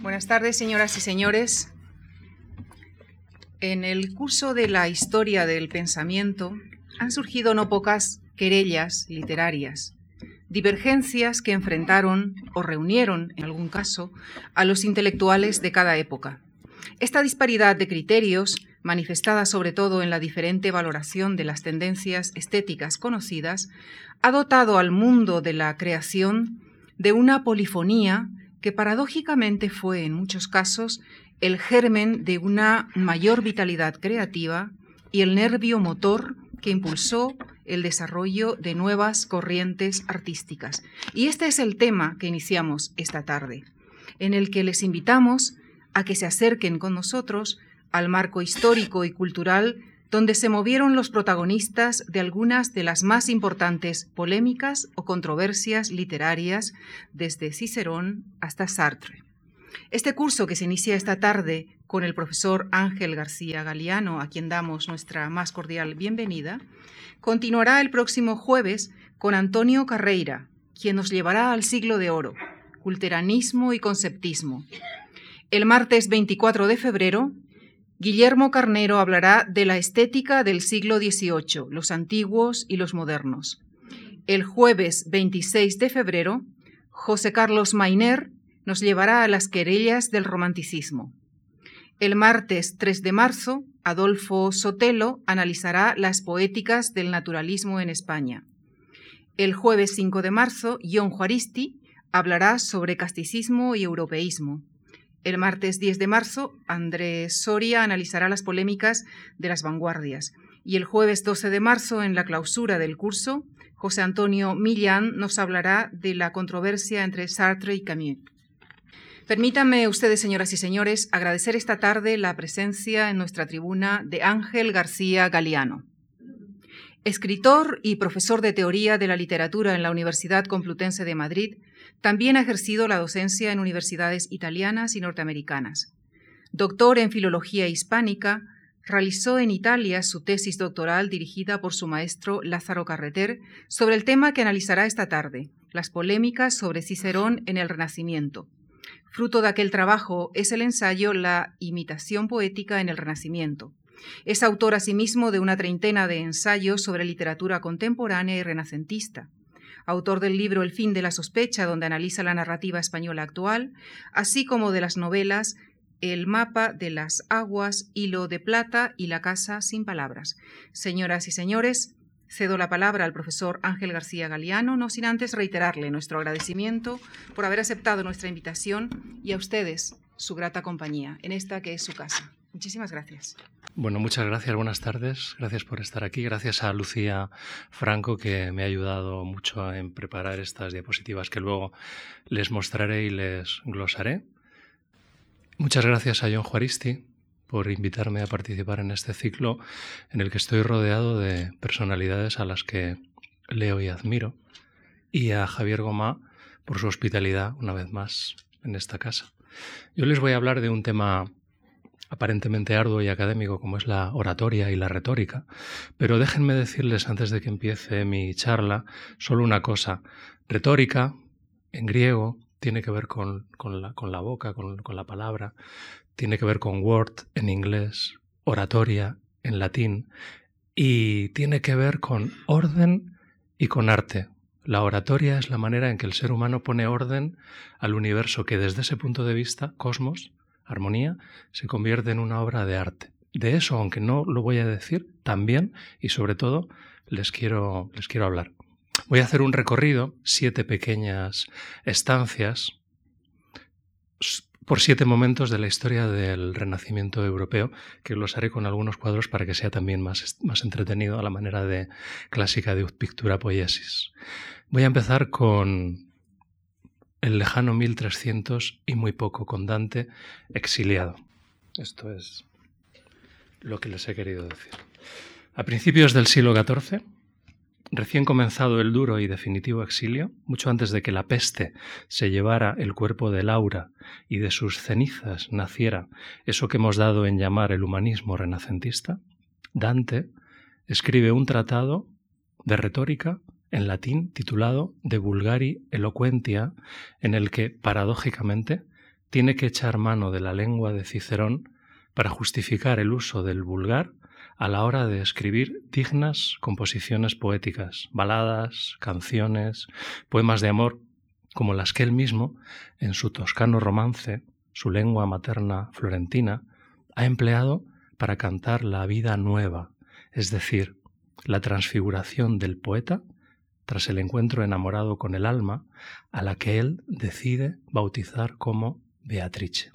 Buenas tardes, señoras y señores. En el curso de la historia del pensamiento han surgido no pocas querellas literarias, divergencias que enfrentaron o reunieron, en algún caso, a los intelectuales de cada época. Esta disparidad de criterios, manifestada sobre todo en la diferente valoración de las tendencias estéticas conocidas, ha dotado al mundo de la creación de una polifonía que paradójicamente fue en muchos casos el germen de una mayor vitalidad creativa y el nervio motor que impulsó el desarrollo de nuevas corrientes artísticas. Y este es el tema que iniciamos esta tarde, en el que les invitamos a que se acerquen con nosotros al marco histórico y cultural donde se movieron los protagonistas de algunas de las más importantes polémicas o controversias literarias desde Cicerón hasta Sartre. Este curso que se inicia esta tarde con el profesor Ángel García Galeano, a quien damos nuestra más cordial bienvenida, continuará el próximo jueves con Antonio Carreira, quien nos llevará al siglo de oro, culteranismo y conceptismo. El martes 24 de febrero Guillermo Carnero hablará de la estética del siglo XVIII, los antiguos y los modernos. El jueves 26 de febrero, José Carlos Mainer nos llevará a las querellas del romanticismo. El martes 3 de marzo, Adolfo Sotelo analizará las poéticas del naturalismo en España. El jueves 5 de marzo, John Juaristi hablará sobre casticismo y europeísmo. El martes 10 de marzo, Andrés Soria analizará las polémicas de las vanguardias. Y el jueves 12 de marzo, en la clausura del curso, José Antonio Millán nos hablará de la controversia entre Sartre y Camus. Permítanme ustedes, señoras y señores, agradecer esta tarde la presencia en nuestra tribuna de Ángel García Galeano. Escritor y profesor de teoría de la literatura en la Universidad Complutense de Madrid, también ha ejercido la docencia en universidades italianas y norteamericanas. Doctor en Filología Hispánica, realizó en Italia su tesis doctoral dirigida por su maestro Lázaro Carreter sobre el tema que analizará esta tarde, las polémicas sobre Cicerón en el Renacimiento. Fruto de aquel trabajo es el ensayo La imitación poética en el Renacimiento. Es autor asimismo de una treintena de ensayos sobre literatura contemporánea y renacentista autor del libro El fin de la sospecha, donde analiza la narrativa española actual, así como de las novelas El mapa de las aguas, Hilo de plata y La casa sin palabras. Señoras y señores, cedo la palabra al profesor Ángel García Galeano, no sin antes reiterarle nuestro agradecimiento por haber aceptado nuestra invitación y a ustedes su grata compañía en esta que es su casa. Muchísimas gracias. Bueno, muchas gracias, buenas tardes. Gracias por estar aquí. Gracias a Lucía Franco que me ha ayudado mucho en preparar estas diapositivas que luego les mostraré y les glosaré. Muchas gracias a John Juaristi por invitarme a participar en este ciclo en el que estoy rodeado de personalidades a las que leo y admiro. Y a Javier Gomá por su hospitalidad una vez más en esta casa. Yo les voy a hablar de un tema aparentemente arduo y académico como es la oratoria y la retórica, pero déjenme decirles antes de que empiece mi charla solo una cosa. Retórica, en griego, tiene que ver con, la, con la, boca, con la palabra, tiene que ver con word en inglés, oratoria en latín, y tiene que ver con orden y con arte. La oratoria es la manera en que el ser humano pone orden al universo que desde ese punto de vista, cosmos, armonía, se convierte en una obra de arte. De eso, aunque no lo voy a decir, también y sobre todo les quiero, les quiero hablar. Voy a hacer un recorrido, siete pequeñas estancias, por siete momentos de la historia del Renacimiento europeo, que los haré con algunos cuadros para que sea también más, más entretenido a la manera de clásica de Pictura Poiesis. Voy a empezar con el lejano 1300 y muy poco con Dante exiliado. Esto es lo que les he querido decir. A principios del siglo XIV, recién comenzado el duro y definitivo exilio, mucho antes de que la peste se llevara el cuerpo de Laura y de sus cenizas naciera eso que hemos dado en llamar el humanismo renacentista, Dante escribe un tratado de retórica en latín titulado De Vulgari Eloquentia, en el que, paradójicamente, tiene que echar mano de la lengua de Cicerón para justificar el uso del vulgar a la hora de escribir dignas composiciones poéticas, baladas, canciones, poemas de amor, como las que él mismo, en su toscano romance, su lengua materna florentina, ha empleado para cantar la vida nueva, es decir, la transfiguración del poeta tras el encuentro enamorado con el alma, a la que él decide bautizar como Beatrice.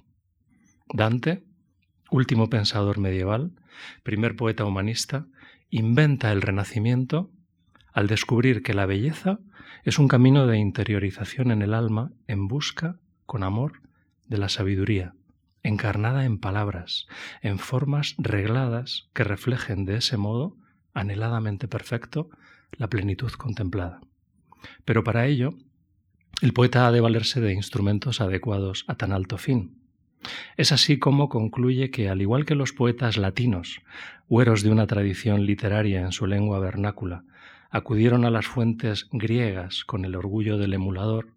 Dante, último pensador medieval, primer poeta humanista, inventa el renacimiento al descubrir que la belleza es un camino de interiorización en el alma en busca, con amor, de la sabiduría, encarnada en palabras, en formas regladas que reflejen de ese modo, anheladamente perfecto, la plenitud contemplada. Pero para ello, el poeta ha de valerse de instrumentos adecuados a tan alto fin. Es así como concluye que, al igual que los poetas latinos, hueros de una tradición literaria en su lengua vernácula, acudieron a las fuentes griegas con el orgullo del emulador,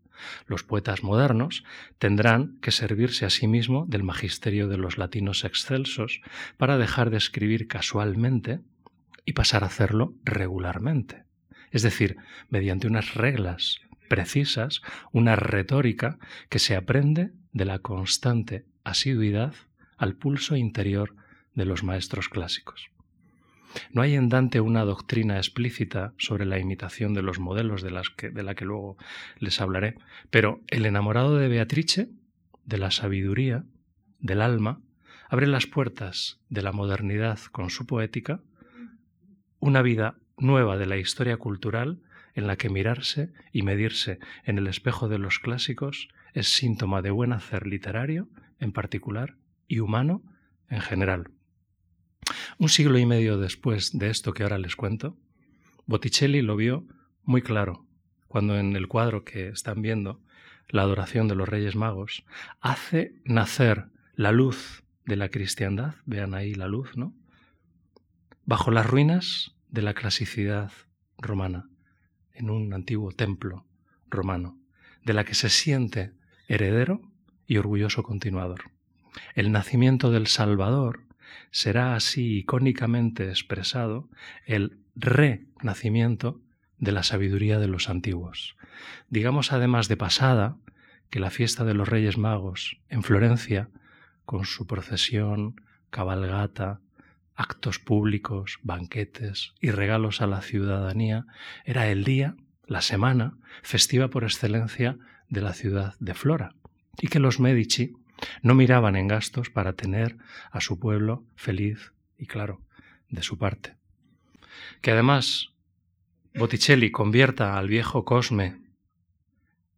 los poetas modernos tendrán que servirse a sí mismo del magisterio de los latinos excelsos para dejar de escribir casualmente y pasar a hacerlo regularmente es decir, mediante unas reglas precisas, una retórica que se aprende de la constante asiduidad al pulso interior de los maestros clásicos. No hay en Dante una doctrina explícita sobre la imitación de los modelos de, las que, de la que luego les hablaré, pero el enamorado de Beatrice, de la sabiduría, del alma, abre las puertas de la modernidad con su poética, una vida nueva de la historia cultural en la que mirarse y medirse en el espejo de los clásicos es síntoma de buen hacer literario en particular y humano en general. Un siglo y medio después de esto que ahora les cuento, Botticelli lo vio muy claro cuando en el cuadro que están viendo, La adoración de los Reyes Magos, hace nacer la luz de la cristiandad, vean ahí la luz, ¿no? Bajo las ruinas de la clasicidad romana, en un antiguo templo romano, de la que se siente heredero y orgulloso continuador. El nacimiento del Salvador será así icónicamente expresado el renacimiento de la sabiduría de los antiguos. Digamos además de pasada que la fiesta de los Reyes Magos en Florencia, con su procesión, cabalgata, actos públicos, banquetes y regalos a la ciudadanía, era el día, la semana, festiva por excelencia de la ciudad de Flora, y que los Medici no miraban en gastos para tener a su pueblo feliz y claro, de su parte. Que además Botticelli convierta al viejo Cosme,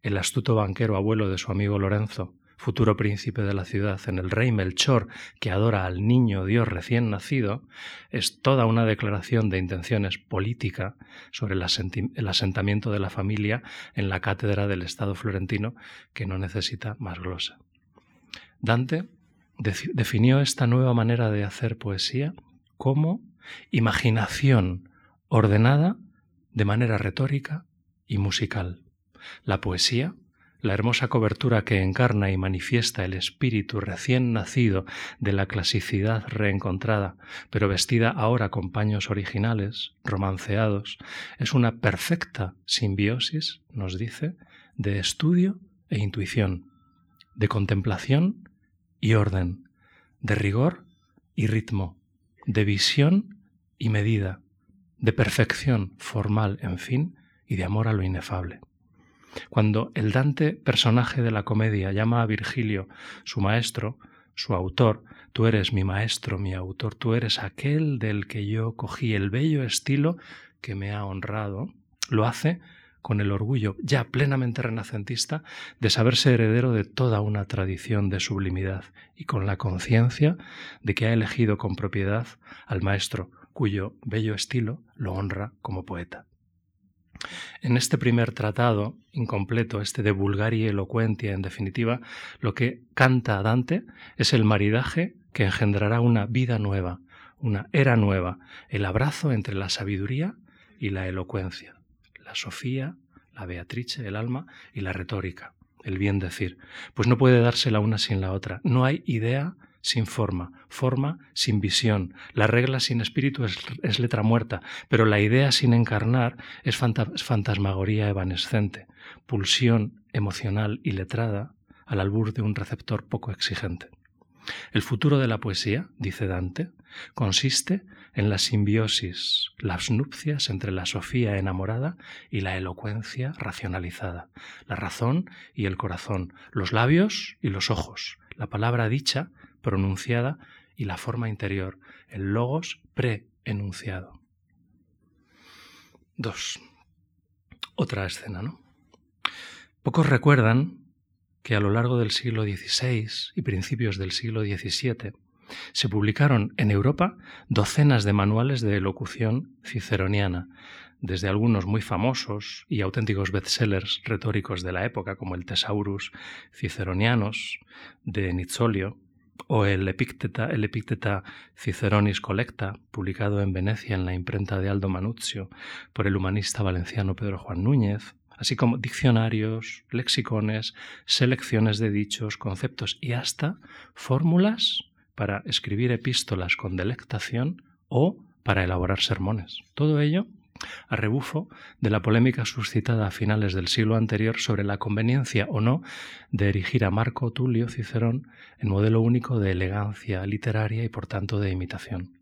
el astuto banquero abuelo de su amigo Lorenzo, futuro príncipe de la ciudad, en el rey Melchor, que adora al niño Dios recién nacido, es toda una declaración de intenciones política sobre el, asentamiento de la familia en la cátedra del Estado florentino que no necesita más glosa. Dante definió esta nueva manera de hacer poesía como imaginación ordenada de manera retórica y musical. La poesía la hermosa cobertura que encarna y manifiesta el espíritu recién nacido de la clasicidad reencontrada, pero vestida ahora con paños originales, romanceados, es una perfecta simbiosis, nos dice, de estudio e intuición, de contemplación y orden, de rigor y ritmo, de visión y medida, de perfección formal, en fin, y de amor a lo inefable. Cuando el Dante, personaje de la comedia, llama a Virgilio, su maestro, su autor, tú eres mi maestro, mi autor, tú eres aquel del que yo cogí el bello estilo que me ha honrado, lo hace con el orgullo ya plenamente renacentista de saberse heredero de toda una tradición de sublimidad y con la conciencia de que ha elegido con propiedad al maestro cuyo bello estilo lo honra como poeta. En este primer tratado, incompleto, este de Vulgari Elocuentia, en definitiva, lo que canta Dante es el maridaje que engendrará una vida nueva, una era nueva, el abrazo entre la sabiduría y la elocuencia, la Sofía, la Beatrice, el alma y la retórica, el bien decir, pues no puede darse la una sin la otra. No hay idea sin forma, forma sin visión. La regla sin espíritu es, letra muerta, pero la idea sin encarnar es fantasmagoría evanescente, pulsión emocional y letrada al albur de un receptor poco exigente. El futuro de la poesía, dice Dante, consiste en la simbiosis, las nupcias entre la sofía enamorada y la elocuencia racionalizada, la razón y el corazón, los labios y los ojos, la palabra dicha, pronunciada y la forma interior, el logos pre-enunciado. 2. Otra escena, ¿no? Pocos recuerdan que a lo largo del siglo XVI y principios del siglo XVII se publicaron en Europa docenas de manuales de elocución ciceroniana, desde algunos muy famosos y auténticos bestsellers retóricos de la época, como el Thesaurus Ciceronianos de Nizzolio, o el Epícteta, el Ciceronis Collecta, publicado en Venecia en la imprenta de Aldo Manuzio por el humanista valenciano Pedro Juan Núñez, así como diccionarios, lexicones, selecciones de dichos, conceptos y hasta fórmulas para escribir epístolas con delectación o para elaborar sermones. Todo ello a rebufo de la polémica suscitada a finales del siglo anterior sobre la conveniencia o no de erigir a Marco Tulio Cicerón en modelo único de elegancia literaria y por tanto de imitación.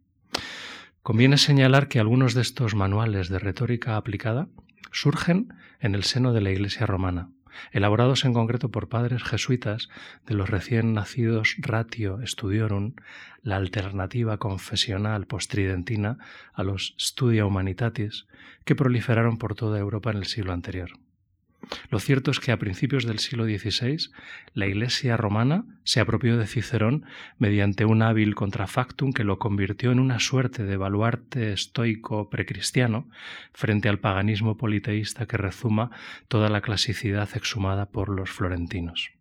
Conviene señalar que algunos de estos manuales de retórica aplicada surgen en el seno de la Iglesia romana, elaborados en concreto por padres jesuitas de los recién nacidos Ratio Studiorum, la alternativa confesional postridentina a los Studia Humanitatis, que proliferaron por toda Europa en el siglo anterior. Lo cierto es que a principios del siglo XVI la Iglesia romana se apropió de Cicerón mediante un hábil contrafactum que lo convirtió en una suerte de baluarte estoico precristiano frente al paganismo politeísta que rezuma toda la clasicidad exhumada por los florentinos.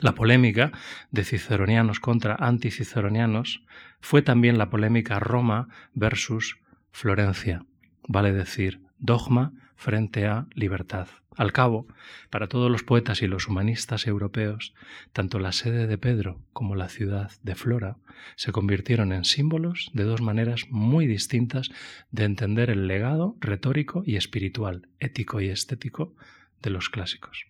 La polémica de ciceronianos contra anticiceronianos fue también la polémica Roma versus Florencia, vale decir, dogma frente a libertad. Al cabo, para todos los poetas y los humanistas europeos, tanto la sede de Pedro como la ciudad de Flora se convirtieron en símbolos de dos maneras muy distintas de entender el legado retórico y espiritual, ético y estético de los clásicos.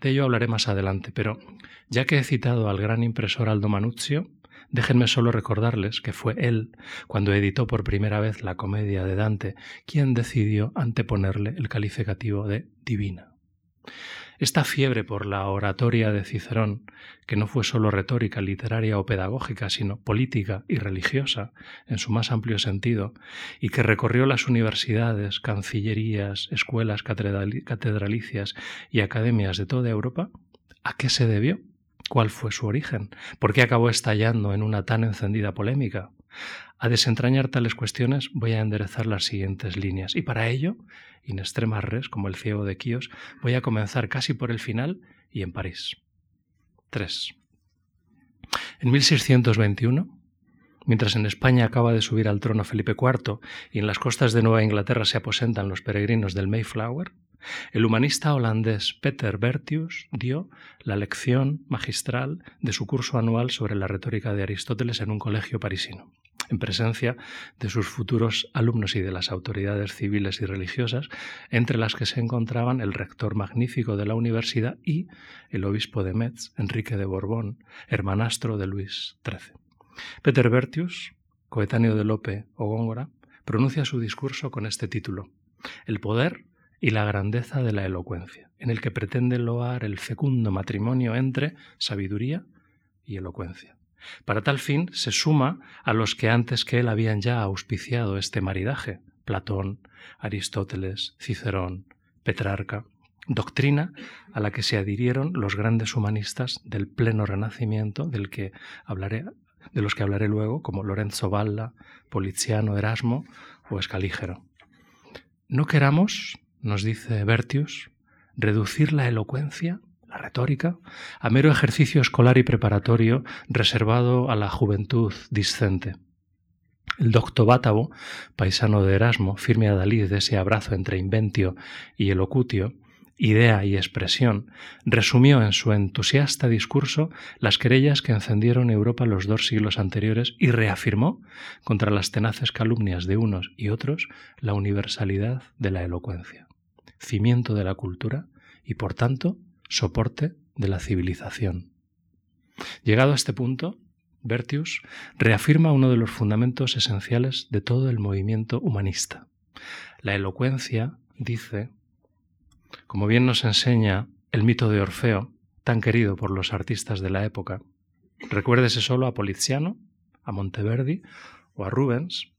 De ello hablaré más adelante, pero ya que he citado al gran impresor Aldo Manuzio, Déjenme solo recordarles que fue él, cuando editó por primera vez la comedia de Dante, quien decidió anteponerle el calificativo de divina. Esta fiebre por la oratoria de Cicerón, que no fue solo retórica, literaria o pedagógica, sino política y religiosa en su más amplio sentido, y que recorrió las universidades, cancillerías, escuelas catedralicias y academias de toda Europa, ¿a qué se debió? ¿Cuál fue su origen? ¿Por qué acabó estallando en una tan encendida polémica? A desentrañar tales cuestiones voy a enderezar las siguientes líneas y para ello, in extremas res, como el ciego de Quíos, voy a comenzar casi por el final y en París. 3. En 1621, mientras en España acaba de subir al trono Felipe IV y en las costas de Nueva Inglaterra se aposentan los peregrinos del Mayflower, el humanista holandés Peter Bertius dio la lección magistral de su curso anual sobre la retórica de Aristóteles en un colegio parisino, en presencia de sus futuros alumnos y de las autoridades civiles y religiosas, entre las que se encontraban el rector magnífico de la universidad y el obispo de Metz, Enrique de Borbón, hermanastro de Luis XIII. Peter Bertius, coetáneo de Lope o Góngora, pronuncia su discurso con este título: El poder y la grandeza de la elocuencia, en el que pretende loar el fecundo matrimonio entre sabiduría y elocuencia. Para tal fin se suma a los que antes que él habían ya auspiciado este maridaje, Platón, Aristóteles, Cicerón, Petrarca, doctrina a la que se adhirieron los grandes humanistas del pleno renacimiento del que hablaré de los que hablaré luego, como Lorenzo Valla, Poliziano, Erasmo o Escalígero. No queramos nos dice Bertius, reducir la elocuencia, la retórica, a mero ejercicio escolar y preparatorio reservado a la juventud discente. El docto Bátavo, paisano de Erasmo, firme a Dalí de ese abrazo entre inventio y elocutio, idea y expresión, resumió en su entusiasta discurso las querellas que encendieron Europa los dos siglos anteriores y reafirmó, contra las tenaces calumnias de unos y otros, la universalidad de la elocuencia, cimiento de la cultura y, por tanto, soporte de la civilización. Llegado a este punto, Bertius reafirma uno de los fundamentos esenciales de todo el movimiento humanista. La elocuencia, dice, como bien nos enseña el mito de Orfeo, tan querido por los artistas de la época, recuérdese solo a Poliziano, a Monteverdi o a Rubens,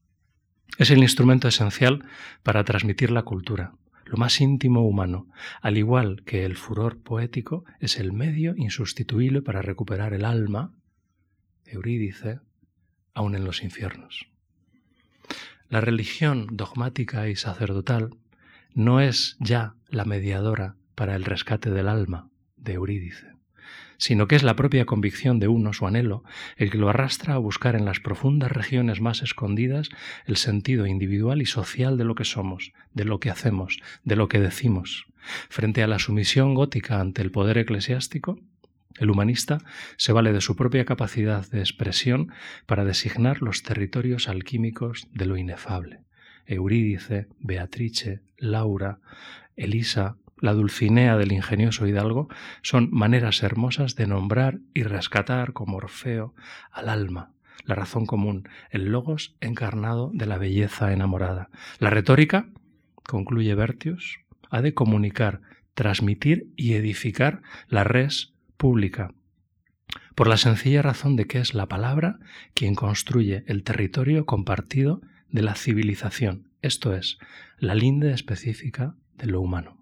es el instrumento esencial para transmitir la cultura, lo más íntimo humano, al igual que el furor poético es el medio insustituible para recuperar el alma, Eurídice, aun en los infiernos. La religión dogmática y sacerdotal no es ya la mediadora para el rescate del alma de Eurídice, sino que es la propia convicción de uno, su anhelo, el que lo arrastra a buscar en las profundas regiones más escondidas el sentido individual y social de lo que somos, de lo que hacemos, de lo que decimos. Frente a la sumisión gótica ante el poder eclesiástico, el humanista se vale de su propia capacidad de expresión para designar los territorios alquímicos de lo inefable. Eurídice, Beatrice, Laura, Elisa, la Dulcinea del ingenioso Hidalgo, son maneras hermosas de nombrar y rescatar como Orfeo al alma, la razón común, el logos encarnado de la belleza enamorada. La retórica, concluye Bertius, ha de comunicar, transmitir y edificar la res pública, por la sencilla razón de que es la palabra quien construye el territorio compartido de la civilización, esto es, la linde específica de lo humano.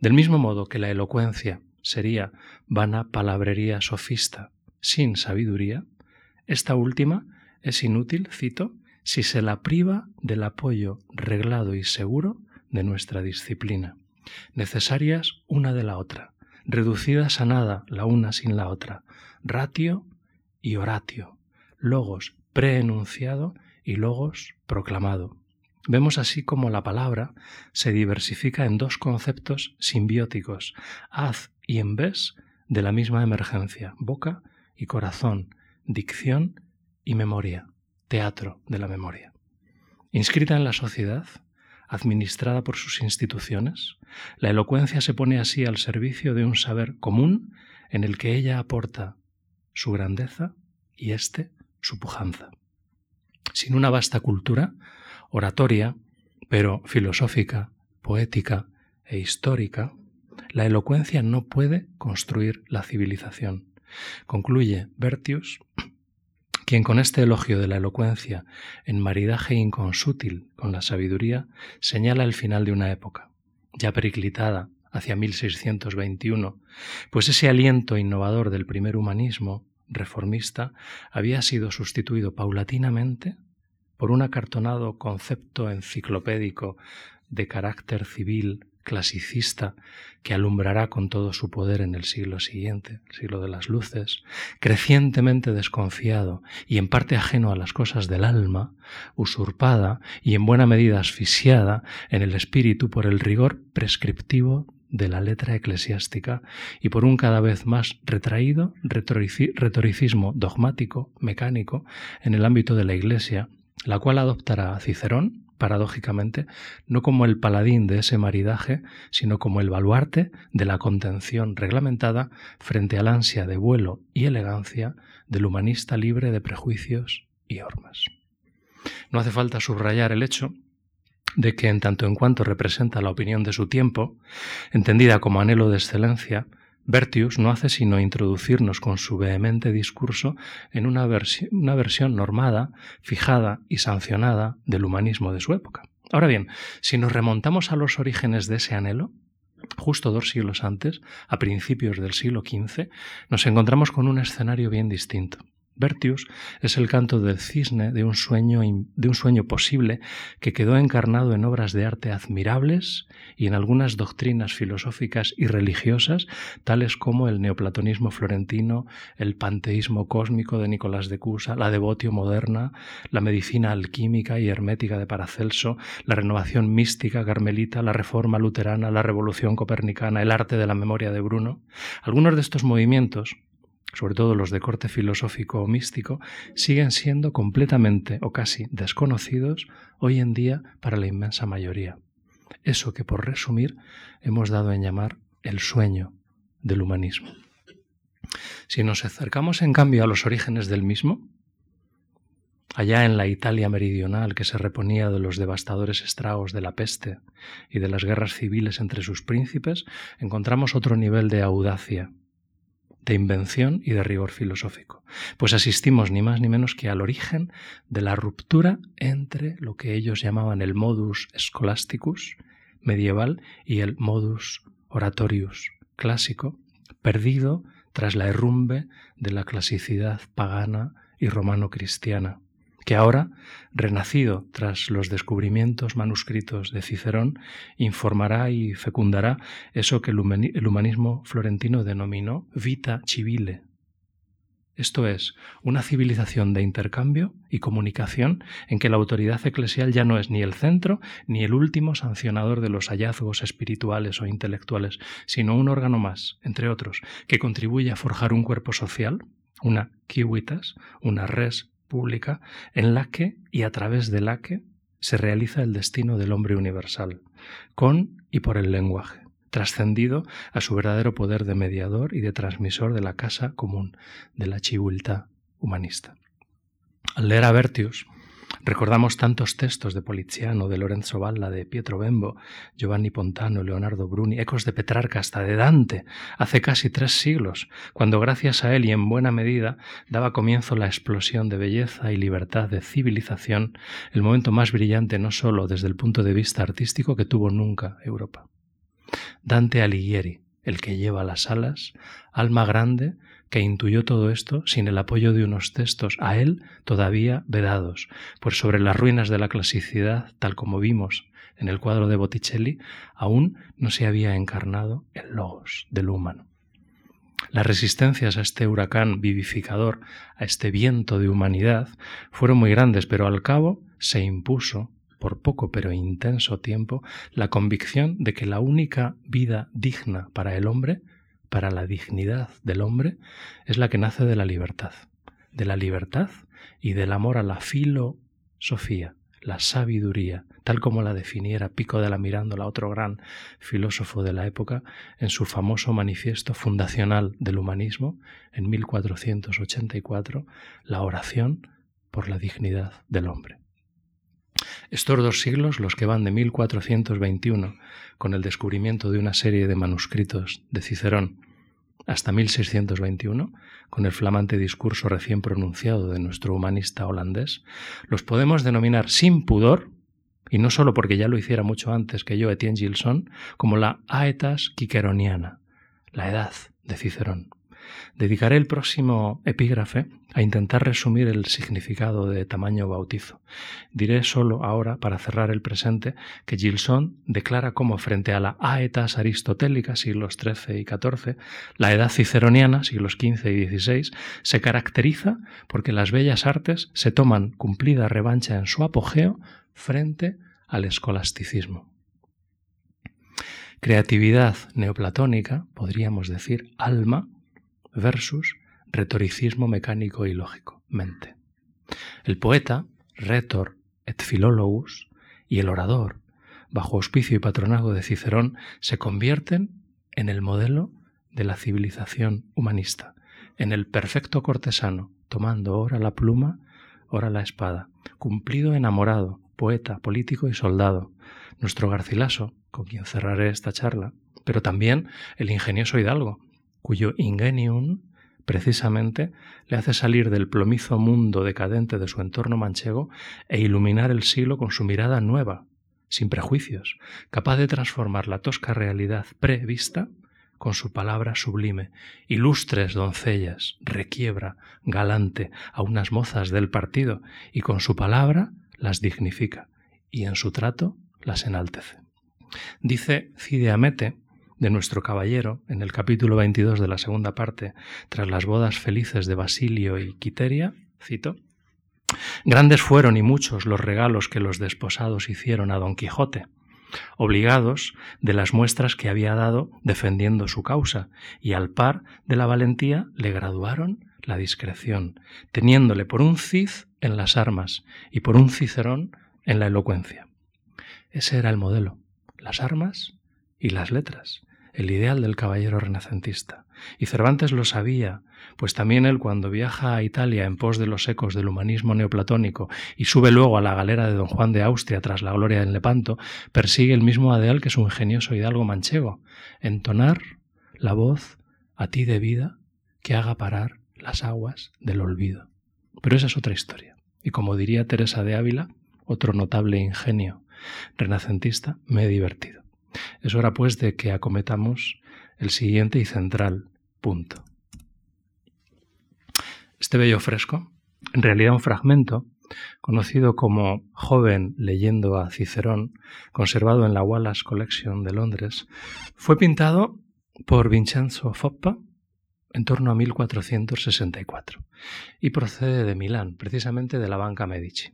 Del mismo modo que la elocuencia sería vana palabrería sofista sin sabiduría, esta última es inútil, cito, si se la priva del apoyo reglado y seguro de nuestra disciplina, necesarias una de la otra, reducidas a nada la una sin la otra, ratio y oratio, logos preenunciado y logos proclamado. Vemos así como la palabra se diversifica en dos conceptos simbióticos, haz y en vez de la misma emergencia, boca y corazón, dicción y memoria, teatro de la memoria. Inscrita en la sociedad, administrada por sus instituciones, la elocuencia se pone así al servicio de un saber común en el que ella aporta su grandeza y éste su pujanza. Sin una vasta cultura, oratoria, pero filosófica, poética e histórica, la elocuencia no puede construir la civilización. Concluye Bertius, quien con este elogio de la elocuencia, en maridaje inconsútil con la sabiduría, señala el final de una época, ya periclitada hacia 1621, pues ese aliento innovador del primer humanismo reformista había sido sustituido paulatinamente por un acartonado concepto enciclopédico de carácter civil clasicista que alumbrará con todo su poder en el siglo siguiente, el siglo de las luces, crecientemente desconfiado y en parte ajeno a las cosas del alma, usurpada y en buena medida asfixiada en el espíritu por el rigor prescriptivo de la letra eclesiástica y por un cada vez más retraído retoricismo dogmático, mecánico, en el ámbito de la Iglesia, la cual adoptará a Cicerón, paradójicamente, no como el paladín de ese maridaje, sino como el baluarte de la contención reglamentada frente al ansia de vuelo y elegancia del humanista libre de prejuicios y hormas. No hace falta subrayar el hecho de que en tanto en cuanto representa la opinión de su tiempo, entendida como anhelo de excelencia, Bertius no hace sino introducirnos con su vehemente discurso en una, una, versión normada, fijada y sancionada del humanismo de su época. Ahora bien, si nos remontamos a los orígenes de ese anhelo, justo dos siglos antes, a principios del siglo XV, nos encontramos con un escenario bien distinto. Bertius es el canto del cisne de un, sueño, de un sueño posible que quedó encarnado en obras de arte admirables y en algunas doctrinas filosóficas y religiosas, tales como el neoplatonismo florentino, el panteísmo cósmico de Nicolás de Cusa, la devotio moderna, la medicina alquímica y hermética de Paracelso, la renovación mística carmelita, la reforma luterana, la revolución copernicana, el arte de la memoria de Bruno. Algunos de estos movimientos sobre todo los de corte filosófico o místico, siguen siendo completamente o casi desconocidos hoy en día para la inmensa mayoría. Eso que, por resumir, hemos dado en llamar el sueño del humanismo. Si nos acercamos, en cambio, a los orígenes del mismo, allá en la Italia meridional que se reponía de los devastadores estragos de la peste y de las guerras civiles entre sus príncipes, encontramos otro nivel de audacia, de invención y de rigor filosófico. Pues asistimos ni más ni menos que al origen de la ruptura entre lo que ellos llamaban el modus scholasticus medieval y el modus oratorius clásico, perdido tras la herrumbe de la clasicidad pagana y romano-cristiana que ahora, renacido tras los descubrimientos manuscritos de Cicerón, informará y fecundará eso que el humanismo florentino denominó vita civile. Esto es, una civilización de intercambio y comunicación en que la autoridad eclesial ya no es ni el centro ni el último sancionador de los hallazgos espirituales o intelectuales, sino un órgano más, entre otros, que contribuye a forjar un cuerpo social, una civitas, una res pública en la que y a través de la que se realiza el destino del hombre universal, con y por el lenguaje, trascendido a su verdadero poder de mediador y de transmisor de la casa común, de la chiviltà humanista. Al leer a Bertius, Recordamos tantos textos de Poliziano, de Lorenzo Valla, de Pietro Bembo, Giovanni Pontano, Leonardo Bruni, ecos de Petrarca hasta de Dante, hace casi tres siglos, cuando gracias a él y en buena medida daba comienzo la explosión de belleza y libertad de civilización, el momento más brillante no sólo desde el punto de vista artístico que tuvo nunca Europa. Dante Alighieri, el que lleva las alas, alma grande, que intuyó todo esto sin el apoyo de unos textos a él todavía vedados, pues sobre las ruinas de la clasicidad, tal como vimos en el cuadro de Botticelli, aún no se había encarnado el logos del humano. Las resistencias a este huracán vivificador, a este viento de humanidad, fueron muy grandes, pero al cabo se impuso, por poco pero intenso tiempo, la convicción de que la única vida digna para el hombre para la dignidad del hombre es la que nace de la libertad, de la libertad y del amor a la filosofía, la sabiduría, tal como la definiera Pico de la Mirándola, otro gran filósofo de la época, en su famoso manifiesto fundacional del humanismo, en 1484, la oración por la dignidad del hombre. Estos dos siglos, los que van de 1421, con el descubrimiento de una serie de manuscritos de Cicerón, hasta 1621, con el flamante discurso recién pronunciado de nuestro humanista holandés, los podemos denominar sin pudor, y no solo porque ya lo hiciera mucho antes que yo Etienne Gilson, como la aetas quiqueroniana, la edad de Cicerón. Dedicaré el próximo epígrafe a intentar resumir el significado de tamaño bautizo. Diré solo ahora, para cerrar el presente, que Gilson declara cómo frente a la aetas aristotélica, siglos XIII y XIV, la edad ciceroniana, siglos XV y XVI, se caracteriza porque las bellas artes se toman cumplida revancha en su apogeo frente al escolasticismo. Creatividad neoplatónica, podríamos decir alma, versus retoricismo mecánico y lógico, mente. El poeta, retor et philologus, y el orador, bajo auspicio y patronazgo de Cicerón, se convierten en el modelo de la civilización humanista, en el perfecto cortesano, tomando ora la pluma, ora la espada, cumplido enamorado, poeta, político y soldado, nuestro Garcilaso, con quien cerraré esta charla, pero también el ingenioso Hidalgo, cuyo ingenium precisamente le hace salir del plomizo mundo decadente de su entorno manchego e iluminar el siglo con su mirada nueva, sin prejuicios, capaz de transformar la tosca realidad prevista con su palabra sublime, ilustres doncellas, requiebra, galante, a unas mozas del partido, y con su palabra las dignifica, y en su trato las enaltece. Dice Cide Amete, de nuestro caballero, en el capítulo 22 de la segunda parte, tras las bodas felices de Basilio y Quiteria, cito, Grandes fueron y muchos los regalos que los desposados hicieron a don Quijote, obligados de las muestras que había dado defendiendo su causa, y al par de la valentía le graduaron la discreción, teniéndole por un Cid en las armas y por un Cicerón en la elocuencia. Ese era el modelo, las armas y las letras, el ideal del caballero renacentista. Y Cervantes lo sabía, pues también él cuando viaja a Italia en pos de los ecos del humanismo neoplatónico y sube luego a la galera de don Juan de Austria tras la gloria del Lepanto, persigue el mismo ideal que su ingenioso hidalgo manchego, entonar la voz a ti de vida que haga parar las aguas del olvido. Pero esa es otra historia. Y como diría Teresa de Ávila, otro notable ingenio renacentista, me he divertido. Es hora pues de que acometamos el siguiente y central punto. Este bello fresco, en realidad un fragmento, conocido como Joven leyendo a Cicerón, conservado en la Wallace Collection de Londres, fue pintado por Vincenzo Foppa en torno a 1464 y procede de Milán, precisamente de la banca Medici.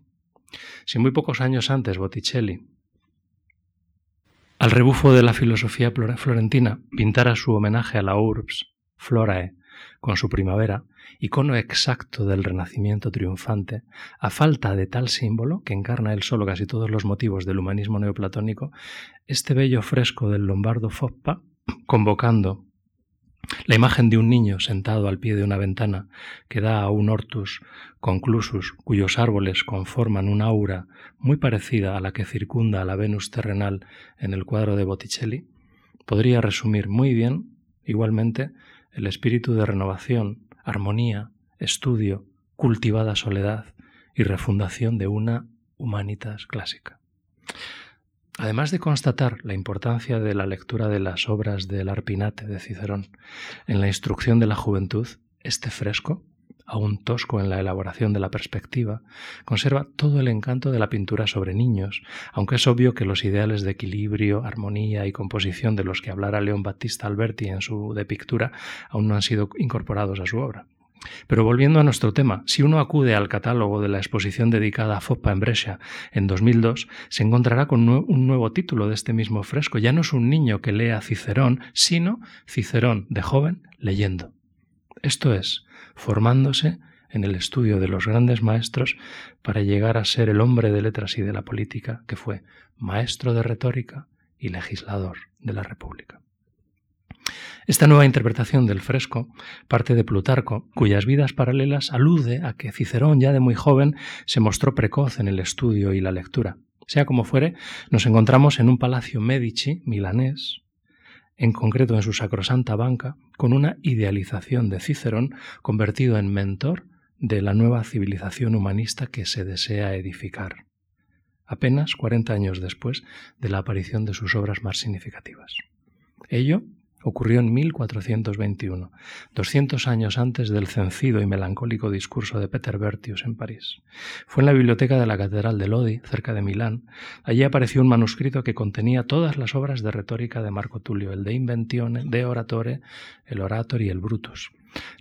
Si muy pocos años antes Botticelli al rebufo de la filosofía florentina, pintara su homenaje a la urbs florae con su primavera, icono exacto del renacimiento triunfante, a falta de tal símbolo, que encarna él solo casi todos los motivos del humanismo neoplatónico, este bello fresco del lombardo Foppa, convocando la imagen de un niño sentado al pie de una ventana que da a un hortus conclusus cuyos árboles conforman una aura muy parecida a la que circunda a la Venus terrenal en el cuadro de Botticelli, podría resumir muy bien, igualmente, el espíritu de renovación, armonía, estudio, cultivada soledad y refundación de una humanitas clásica. Además de constatar la importancia de la lectura de las obras del Arpinate de Cicerón en la instrucción de la juventud, este fresco, aún tosco en la elaboración de la perspectiva, conserva todo el encanto de la pintura sobre niños, aunque es obvio que los ideales de equilibrio, armonía y composición de los que hablara León Battista Alberti en su De Pictura aún no han sido incorporados a su obra. Pero volviendo a nuestro tema, si uno acude al catálogo de la exposición dedicada a Foppa en Brescia en 2002, se encontrará con un nuevo título de este mismo fresco. Ya no es un niño que lea Cicerón, sino Cicerón de joven leyendo. Esto es, formándose en el estudio de los grandes maestros para llegar a ser el hombre de letras y de la política que fue maestro de retórica y legislador de la República. Esta nueva interpretación del fresco parte de Plutarco, cuyas vidas paralelas alude a que Cicerón ya de muy joven se mostró precoz en el estudio y la lectura. Sea como fuere, nos encontramos en un palacio Medici milanés, en concreto en su sacrosanta banca, con una idealización de Cicerón convertido en mentor de la nueva civilización humanista que se desea edificar, apenas 40 años después de la aparición de sus obras más significativas. Ello ocurrió en 1421, 200 años antes del cencido y melancólico discurso de Peter Bertius en París. Fue en la biblioteca de la Catedral de Lodi, cerca de Milán. Allí apareció un manuscrito que contenía todas las obras de retórica de Marco Tulio, el de Inventione, de Oratore, el Orator y el Brutus.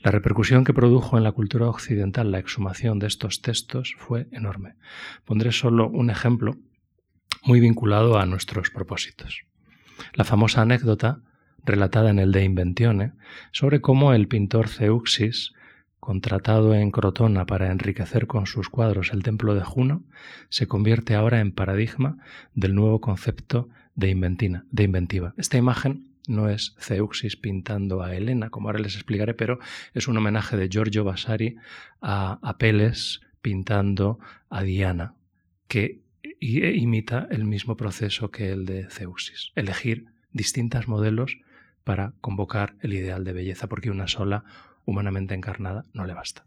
La repercusión que produjo en la cultura occidental la exhumación de estos textos fue enorme. Pondré solo un ejemplo muy vinculado a nuestros propósitos. La famosa anécdota relatada en el De Inventione, sobre cómo el pintor Zeuxis, contratado en Crotona para enriquecer con sus cuadros el templo de Juno, se convierte ahora en paradigma del nuevo concepto de, inventina, de inventiva. Esta imagen no es Zeuxis pintando a Helena, como ahora les explicaré, pero es un homenaje de Giorgio Vasari a Apeles pintando a Diana, que imita el mismo proceso que el de Zeuxis, elegir distintas modelos para convocar el ideal de belleza, porque una sola, humanamente encarnada, no le basta.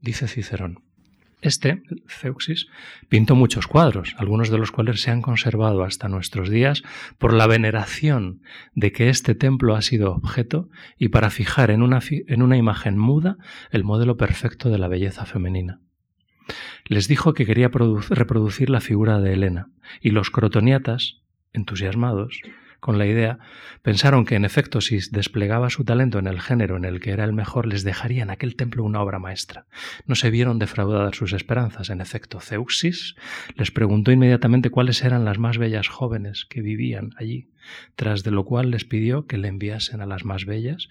Dice Cicerón, Este, Zeuxis, pintó muchos cuadros, algunos de los cuales se han conservado hasta nuestros días por la veneración de que este templo ha sido objeto y para fijar en una, en una imagen muda el modelo perfecto de la belleza femenina. Les dijo que quería reproducir la figura de Helena, y los crotoniatas, entusiasmados, con la idea, pensaron que en efecto si desplegaba su talento en el género en el que era el mejor, les dejaría en aquel templo una obra maestra. No se vieron defraudadas sus esperanzas. En efecto, Zeuxis les preguntó inmediatamente cuáles eran las más bellas jóvenes que vivían allí, tras de lo cual les pidió que le enviasen a las más bellas,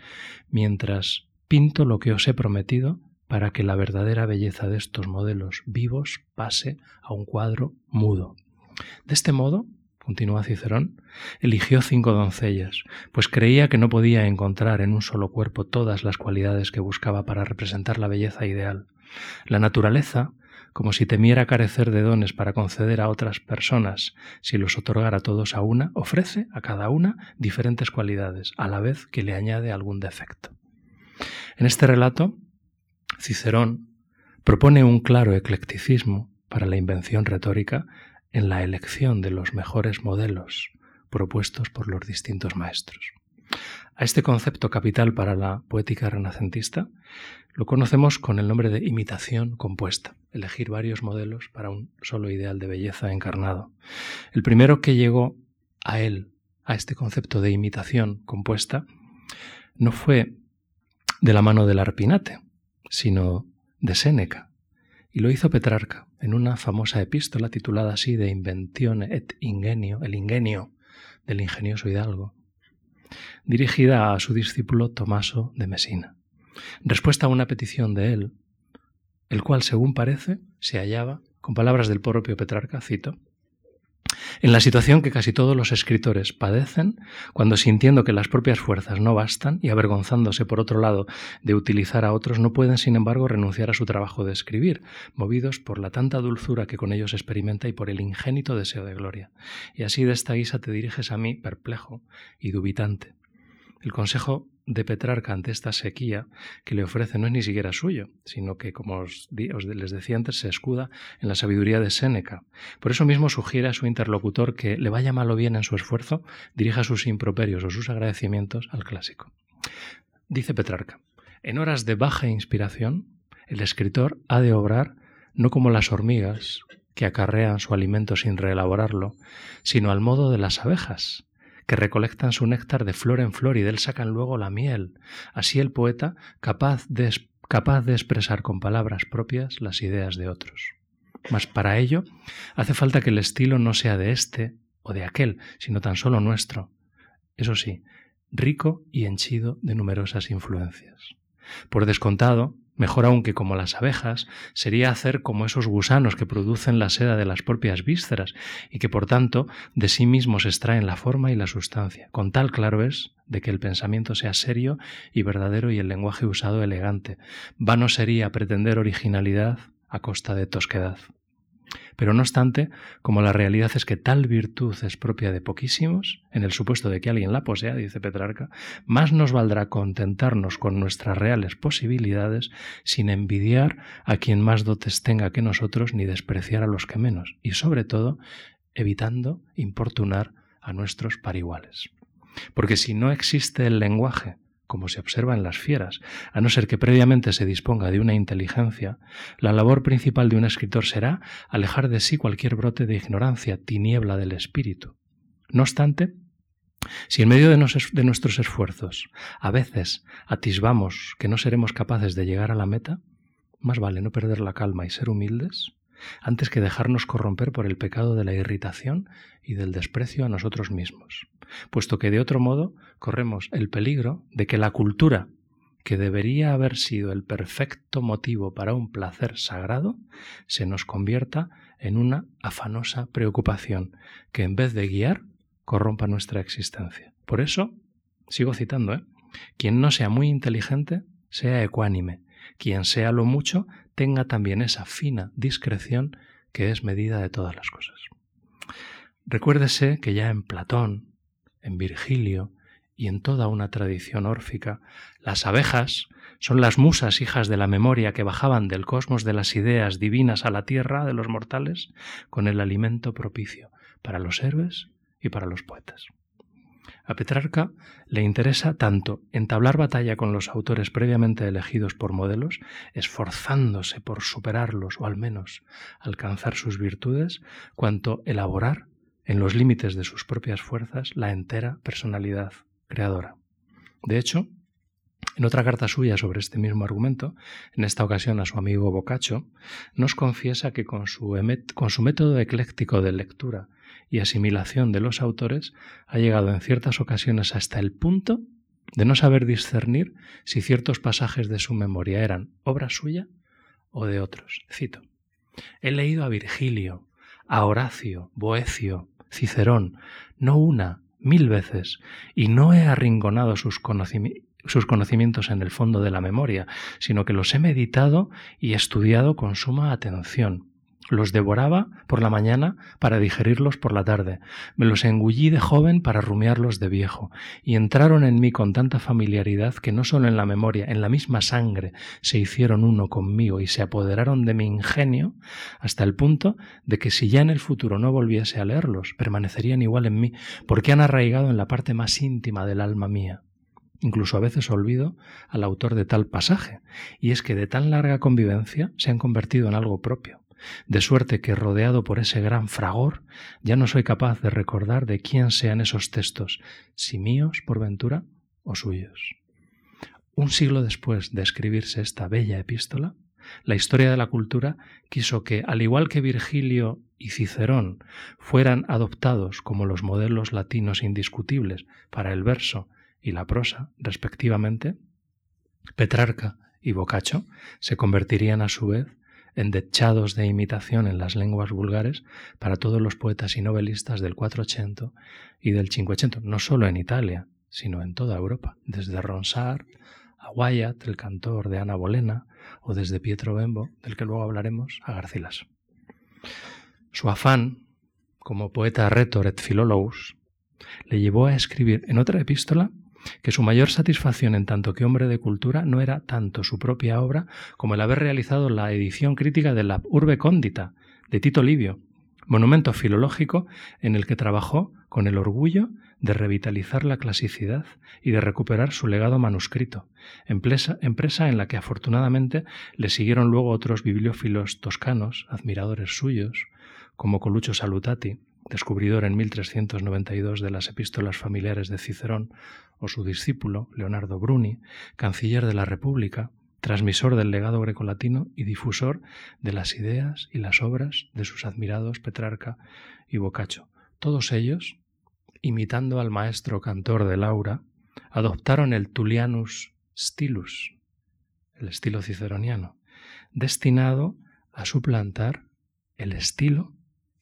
mientras pinto lo que os he prometido para que la verdadera belleza de estos modelos vivos pase a un cuadro mudo. De este modo, continúa Cicerón, eligió cinco doncellas, pues creía que no podía encontrar en un solo cuerpo todas las cualidades que buscaba para representar la belleza ideal. La naturaleza, como si temiera carecer de dones para conceder a otras personas, si los otorgara todos a una, ofrece a cada una diferentes cualidades, a la vez que le añade algún defecto. En este relato, Cicerón propone un claro eclecticismo para la invención retórica en la elección de los mejores modelos propuestos por los distintos maestros. A este concepto capital para la poética renacentista lo conocemos con el nombre de imitación compuesta, elegir varios modelos para un solo ideal de belleza encarnado. El primero que llegó a él, a este concepto de imitación compuesta, no fue de la mano del Arpinate, sino de Séneca, y lo hizo Petrarca en una famosa epístola titulada así de Invención et Ingenio, el ingenio del ingenioso Hidalgo, dirigida a su discípulo Tomaso de Mesina. Respuesta a una petición de él, el cual, según parece, se hallaba, con palabras del propio Petrarca, cito, en la situación que casi todos los escritores padecen cuando sintiendo que las propias fuerzas no bastan y avergonzándose por otro lado de utilizar a otros no pueden sin embargo renunciar a su trabajo de escribir, movidos por la tanta dulzura que con ellos experimenta y por el ingénito deseo de gloria. Y así de esta guisa te diriges a mí perplejo y dubitante. El consejo de Petrarca ante esta sequía que le ofrece no es ni siquiera suyo, sino que, como os, les decía antes, se escuda en la sabiduría de Séneca. Por eso mismo sugiere a su interlocutor que le vaya mal o bien en su esfuerzo, dirija sus improperios o sus agradecimientos al clásico. Dice Petrarca, en horas de baja inspiración, el escritor ha de obrar no como las hormigas, que acarrean su alimento sin reelaborarlo, sino al modo de las abejas, que recolectan su néctar de flor en flor y de él sacan luego la miel. Así el poeta, capaz de, capaz de expresar con palabras propias las ideas de otros. Mas para ello hace falta que el estilo no sea de este o de aquel, sino tan solo nuestro. Eso sí, rico y henchido de numerosas influencias. Por descontado, Mejor aún que como las abejas, sería hacer como esos gusanos que producen la seda de las propias vísceras y que por tanto de sí mismos extraen la forma y la sustancia. Con tal claro es de que el pensamiento sea serio y verdadero y el lenguaje usado elegante. Vano sería pretender originalidad a costa de tosquedad. Pero no obstante, como la realidad es que tal virtud es propia de poquísimos, en el supuesto de que alguien la posea, dice Petrarca, más nos valdrá contentarnos con nuestras reales posibilidades sin envidiar a quien más dotes tenga que nosotros ni despreciar a los que menos, y sobre todo evitando importunar a nuestros pariguales. Porque si no existe el lenguaje, como se observa en las fieras, a no ser que previamente se disponga de una inteligencia, la labor principal de un escritor será alejar de sí cualquier brote de ignorancia, tiniebla del espíritu. No obstante, si en medio de, nuestros esfuerzos a veces atisbamos que no seremos capaces de llegar a la meta, más vale no perder la calma y ser humildes antes que dejarnos corromper por el pecado de la irritación y del desprecio a nosotros mismos, puesto que de otro modo corremos el peligro de que la cultura, que debería haber sido el perfecto motivo para un placer sagrado, se nos convierta en una afanosa preocupación que en vez de guiar, corrompa nuestra existencia. Por eso, sigo citando, ¿eh? quien no sea muy inteligente, sea ecuánime, quien sea lo mucho, tenga también esa fina discreción que es medida de todas las cosas. Recuérdese que ya en Platón, en Virgilio y en toda una tradición órfica, las abejas Son las musas hijas de la memoria que bajaban del cosmos de las ideas divinas a la tierra de los mortales con el alimento propicio para los héroes y para los poetas. A Petrarca le interesa tanto entablar batalla con los autores previamente elegidos por modelos, esforzándose por superarlos o al menos alcanzar sus virtudes, cuanto elaborar, en los límites de sus propias fuerzas, la entera personalidad creadora. De hecho, en otra carta suya sobre este mismo argumento, en esta ocasión a su amigo Boccaccio, nos confiesa que con su, con su método ecléctico de lectura y asimilación de los autores ha llegado en ciertas ocasiones hasta el punto de no saber discernir si ciertos pasajes de su memoria eran obra suya o de otros. Cito. He leído a Virgilio, a Horacio, Boecio, Cicerón, no una, mil veces, y no he arrinconado sus, sus conocimientos en el fondo de la memoria, sino que los he meditado y estudiado con suma atención los devoraba por la mañana para digerirlos por la tarde. Me los engullí de joven para rumiarlos de viejo. Y entraron en mí con tanta familiaridad que no solo en la memoria, en la misma sangre se hicieron uno conmigo y se apoderaron de mi ingenio hasta el punto de que si ya en el futuro no volviese a leerlos, permanecerían igual en mí, porque han arraigado en la parte más íntima del alma mía. Incluso a veces olvido al autor de tal pasaje, y es que de tan larga convivencia se han convertido en algo propio de suerte que rodeado por ese gran fragor, ya no soy capaz de recordar de quién sean esos textos, si míos por ventura o suyos. Un siglo después de escribirse esta bella epístola, la historia de la cultura quiso que, al igual que Virgilio y Cicerón fueran adoptados como los modelos latinos indiscutibles para el verso y la prosa, respectivamente, Petrarca y Boccaccio se convertirían a su vez endechados de imitación en las lenguas vulgares para todos los poetas y novelistas del 480 y del 580, no solo en Italia, sino en toda Europa, desde Ronsard a Wyatt, el cantor de Ana Bolena, o desde Pietro Bembo, del que luego hablaremos, a Garcilas. Su afán, como poeta retor et philologos, le llevó a escribir en otra epístola que su mayor satisfacción en tanto que hombre de cultura no era tanto su propia obra como el haber realizado la edición crítica de la Urbe Cóndita de Tito Livio, monumento filológico en el que trabajó con el orgullo de revitalizar la clasicidad y de recuperar su legado manuscrito, empresa, empresa en la que afortunadamente le siguieron luego otros bibliófilos toscanos, admiradores suyos, como Colucho Salutati, descubridor en 1392 de las epístolas familiares de Cicerón, o su discípulo, Leonardo Bruni, canciller de la República, transmisor del legado grecolatino y difusor de las ideas y las obras de sus admirados Petrarca y Boccaccio. Todos ellos, imitando al maestro cantor de Laura, adoptaron el Tullianus Stilus, el estilo ciceroniano, destinado a suplantar el estilo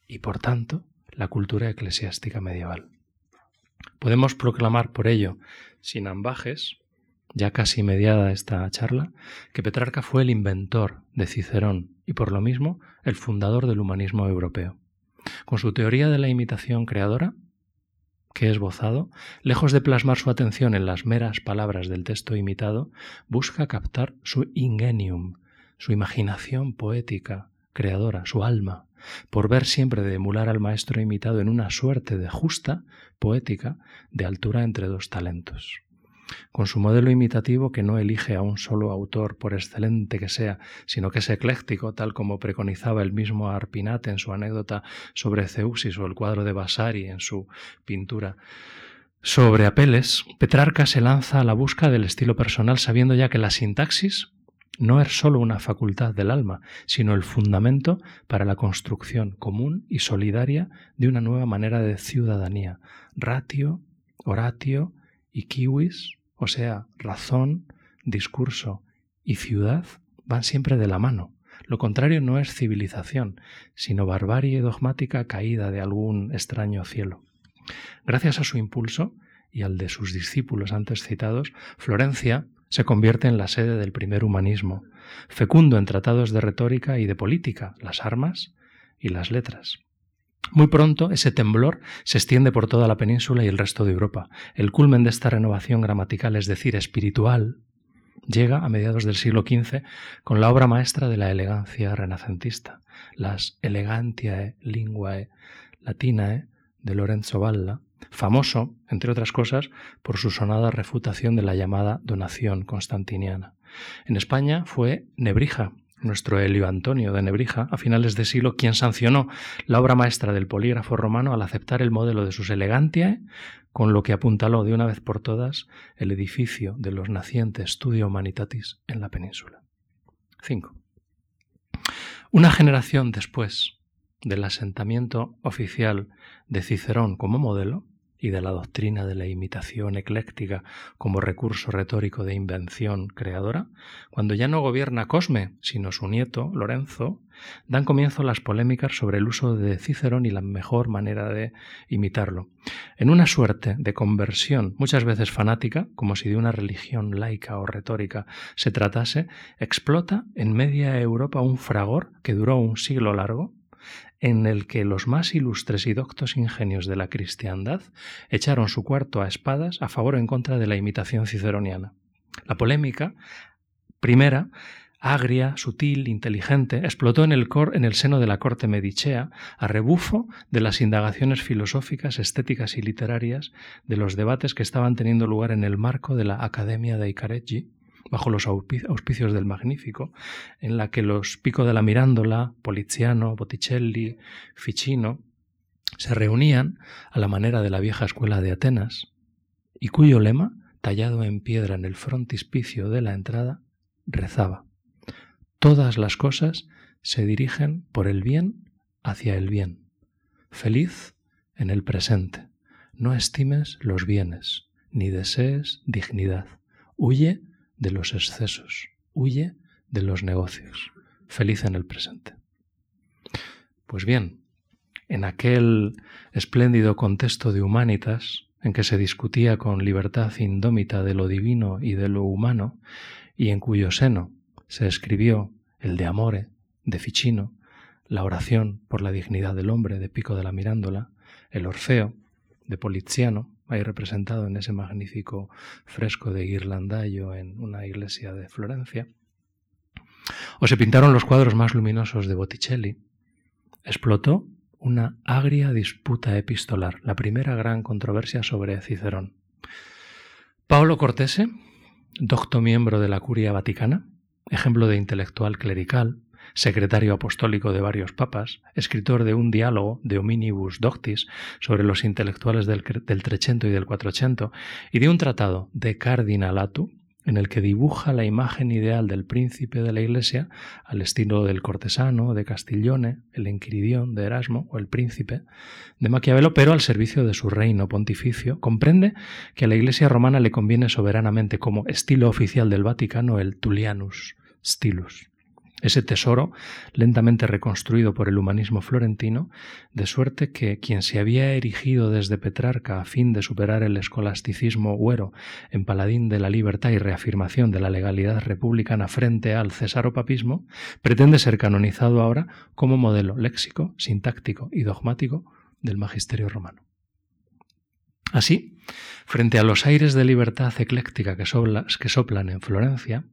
y, por tanto, la cultura eclesiástica medieval. Podemos proclamar por ello, sin ambajes, ya casi mediada esta charla, que Petrarca fue el inventor de Cicerón y por lo mismo el fundador del humanismo europeo. Con su teoría de la imitación creadora, que es bozado, lejos de plasmar su atención en las meras palabras del texto imitado, busca captar su ingenium, su imaginación poética, creadora, su alma, por ver siempre de emular al maestro imitado en una suerte de justa poética de altura entre dos talentos. Con su modelo imitativo que no elige a un solo autor, por excelente que sea, sino que es ecléctico, tal como preconizaba el mismo Arpinate en su anécdota sobre Zeuxis o el cuadro de Vasari en su pintura sobre Apeles, Petrarca se lanza a la busca del estilo personal sabiendo ya que la sintaxis no es sólo una facultad del alma, sino el fundamento para la construcción común y solidaria de una nueva manera de ciudadanía. Ratio, oratio y kiwis, o sea, razón, discurso y ciudad, van siempre de la mano. Lo contrario no es civilización, sino barbarie dogmática caída de algún extraño cielo. Gracias a su impulso y al de sus discípulos antes citados, Florencia se convierte en la sede del primer humanismo, fecundo en tratados de retórica y de política, las armas y las letras. Muy pronto ese temblor se extiende por toda la península y el resto de Europa. El culmen de esta renovación gramatical, es decir, espiritual, llega a mediados del siglo XV con la obra maestra de la elegancia renacentista, las Elegantiae Linguae Latinae de Lorenzo Valla, famoso, entre otras cosas, por su sonada refutación de la llamada donación constantiniana. En España fue Nebrija, nuestro Helio Antonio de Nebrija, a finales de siglo, quien sancionó la obra maestra del polígrafo romano al aceptar el modelo de sus Elegantiae, con lo que apuntaló de una vez por todas el edificio de los nacientes Studio Humanitatis en la península. 5. Una generación después del asentamiento oficial de Cicerón como modelo, y de la doctrina de la imitación ecléctica como recurso retórico de invención creadora, cuando ya no gobierna Cosme, sino su nieto, Lorenzo, dan comienzo las polémicas sobre el uso de Cicerón y la mejor manera de imitarlo. En una suerte de conversión, muchas veces fanática, como si de una religión laica o retórica se tratase, explota en media Europa un fragor que duró un siglo largo, en el que los más ilustres y doctos ingenios de la cristiandad echaron su cuarto a espadas a favor o en contra de la imitación ciceroniana. La polémica, primera, agria, sutil, inteligente, explotó en el, cor, en el seno de la corte medicea a rebufo de las indagaciones filosóficas, estéticas y literarias de los debates que estaban teniendo lugar en el marco de la Academia de Icareggi, bajo los auspicios del Magnífico, en la que los Pico de la Mirándola, Poliziano, Botticelli, Ficino, se reunían a la manera de la vieja escuela de Atenas, y cuyo lema, tallado en piedra en el frontispicio de la entrada, rezaba Todas las cosas se dirigen por el bien hacia el bien. Feliz en el presente. No estimes los bienes, ni desees dignidad. Huye de los excesos, huye de los negocios, feliz en el presente. Pues bien, en aquel espléndido contexto de humanitas, en que se discutía con libertad indómita de lo divino y de lo humano, y en cuyo seno se escribió el de Amore, de Ficino, la oración por la dignidad del hombre, de Pico de la Mirándola, el Orfeo, de Poliziano, ahí representado en ese magnífico fresco de Ghirlandaio en una iglesia de Florencia, o se pintaron los cuadros más luminosos de Botticelli, explotó una agria disputa epistolar, la primera gran controversia sobre Cicerón. Paolo Cortese, docto miembro de la Curia Vaticana, ejemplo de intelectual clerical, secretario apostólico de varios papas, escritor de un diálogo de Hominibus Doctis sobre los intelectuales del, del y del Cuatrocento, y de un tratado de Cardinalatu, en el que dibuja la imagen ideal del príncipe de la Iglesia al estilo del cortesano de Castiglione, el enquiridión de Erasmo o el príncipe de Maquiavelo, pero al servicio de su reino pontificio, comprende que a la Iglesia romana le conviene soberanamente como estilo oficial del Vaticano el Tullianus Stilus ese tesoro lentamente reconstruido por el humanismo florentino, de suerte que quien se había erigido desde Petrarca a fin de superar el escolasticismo huero en paladín de la libertad y reafirmación de la legalidad republicana frente al cesaropapismo, pretende ser canonizado ahora como modelo léxico, sintáctico y dogmático del magisterio romano. Así, frente a los aires de libertad ecléctica que, soplan en Florencia,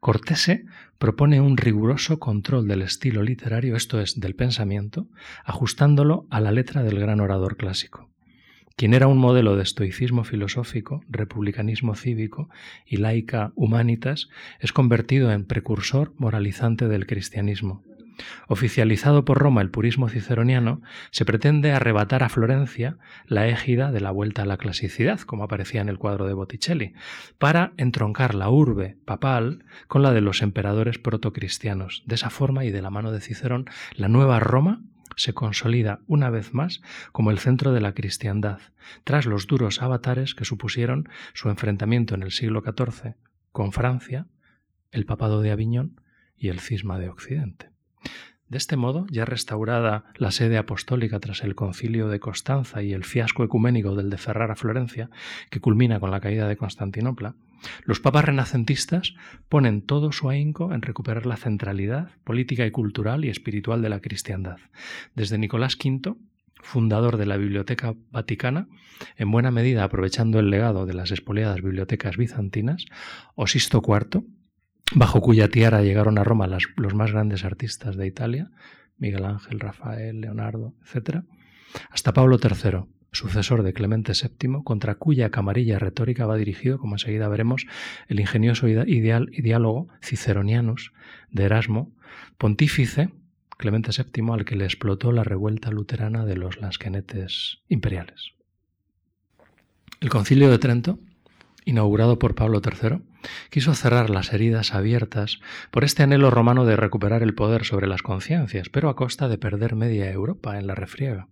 Cortese propone un riguroso control del estilo literario, esto es, del pensamiento, ajustándolo a la letra del gran orador clásico. Quien era un modelo de estoicismo filosófico, republicanismo cívico y laica humanitas, es convertido en precursor moralizante del cristianismo, Oficializado por Roma el purismo ciceroniano, se pretende arrebatar a Florencia la égida de la vuelta a la clasicidad, como aparecía en el cuadro de Botticelli, para entroncar la urbe papal con la de los emperadores protocristianos. De esa forma y de la mano de Cicerón, la nueva Roma se consolida una vez más como el centro de la cristiandad, tras los duros avatares que supusieron su enfrentamiento en el siglo XIV con Francia, el papado de Aviñón y el cisma de Occidente. De este modo, ya restaurada la sede apostólica tras el concilio de Constanza y el fiasco ecuménico del de Ferrara Florencia, que culmina con la caída de Constantinopla, los papas renacentistas ponen todo su ahínco en recuperar la centralidad política y cultural y espiritual de la cristiandad. Desde Nicolás V, fundador de la Biblioteca Vaticana, en buena medida aprovechando el legado de las expoliadas bibliotecas bizantinas, o Sisto IV, bajo cuya tiara llegaron a Roma los más grandes artistas de Italia, Miguel Ángel, Rafael, Leonardo, etc., hasta Pablo III, sucesor de Clemente VII, contra cuya camarilla retórica va dirigido, como enseguida veremos, el ingenioso ideal y diálogo Ciceronianus de Erasmo, pontífice Clemente VII al que le explotó la revuelta luterana de los lasquenetes imperiales. El concilio de Trento, inaugurado por Pablo III, quiso cerrar las heridas abiertas por este anhelo romano de recuperar el poder sobre las conciencias, pero a costa de perder media Europa en la refriega.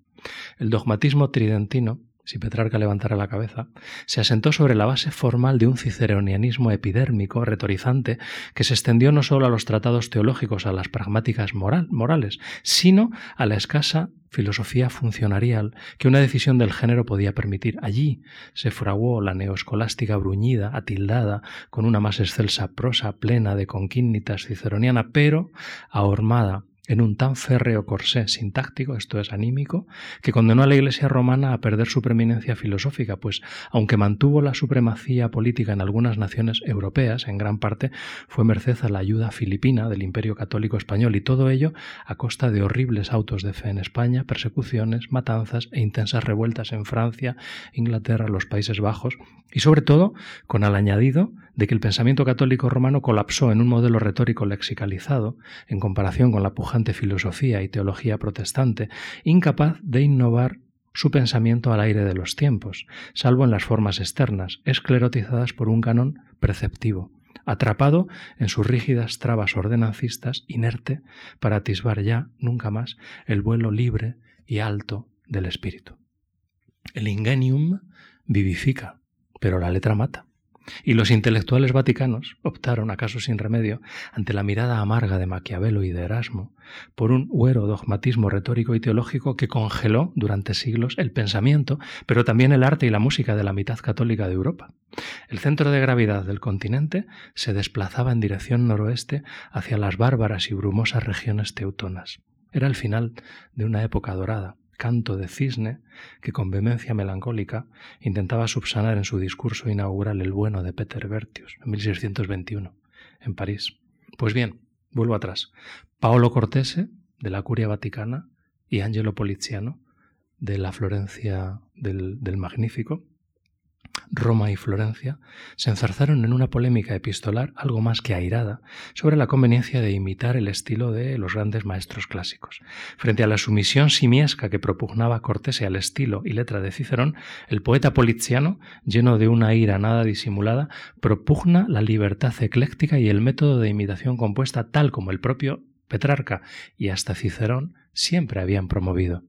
El dogmatismo tridentino si Petrarca levantara la cabeza, se asentó sobre la base formal de un ciceronianismo epidérmico, retorizante, que se extendió no solo a los tratados teológicos, a las pragmáticas morales, sino a la escasa filosofía funcionarial que una decisión del género podía permitir. Allí se fraguó la neoescolástica bruñida, atildada, con una más excelsa prosa plena de conquínitas ciceroniana, pero ahormada en un tan férreo corsé sintáctico, esto es anímico, que condenó a la Iglesia romana a perder su preeminencia filosófica, pues aunque mantuvo la supremacía política en algunas naciones europeas, en gran parte fue merced a la ayuda filipina del Imperio Católico Español y todo ello a costa de horribles autos de fe en España, persecuciones, matanzas e intensas revueltas en Francia, Inglaterra, los Países Bajos y sobre todo con el añadido de que el pensamiento católico romano colapsó en un modelo retórico lexicalizado en comparación con la pujante filosofía y teología protestante, incapaz de innovar su pensamiento al aire de los tiempos, salvo en las formas externas, esclerotizadas por un canon perceptivo, atrapado en sus rígidas trabas ordenancistas, inerte para atisbar ya, nunca más, el vuelo libre y alto del espíritu. El ingenium vivifica, pero la letra mata. Y los intelectuales vaticanos optaron, acaso sin remedio, ante la mirada amarga de Maquiavelo y de Erasmo, por un huero dogmatismo retórico y teológico que congeló durante siglos el pensamiento, pero también el arte y la música de la mitad católica de Europa. El centro de gravedad del continente se desplazaba en dirección noroeste hacia las bárbaras y brumosas regiones teutonas. Era el final de una época dorada canto de cisne que con vehemencia melancólica intentaba subsanar en su discurso inaugural el bueno de Peter Bertius en 1621 en París. Pues bien, vuelvo atrás. Paolo Cortese de la Curia Vaticana y Angelo Poliziano de la Florencia del, del Magnífico Roma y Florencia se enzarzaron en una polémica epistolar algo más que airada sobre la conveniencia de imitar el estilo de los grandes maestros clásicos. Frente a la sumisión simiesca que propugnaba Cortese al estilo y letra de Cicerón, el poeta poliziano, lleno de una ira nada disimulada, propugna la libertad ecléctica y el método de imitación compuesta tal como el propio Petrarca y hasta Cicerón siempre habían promovido.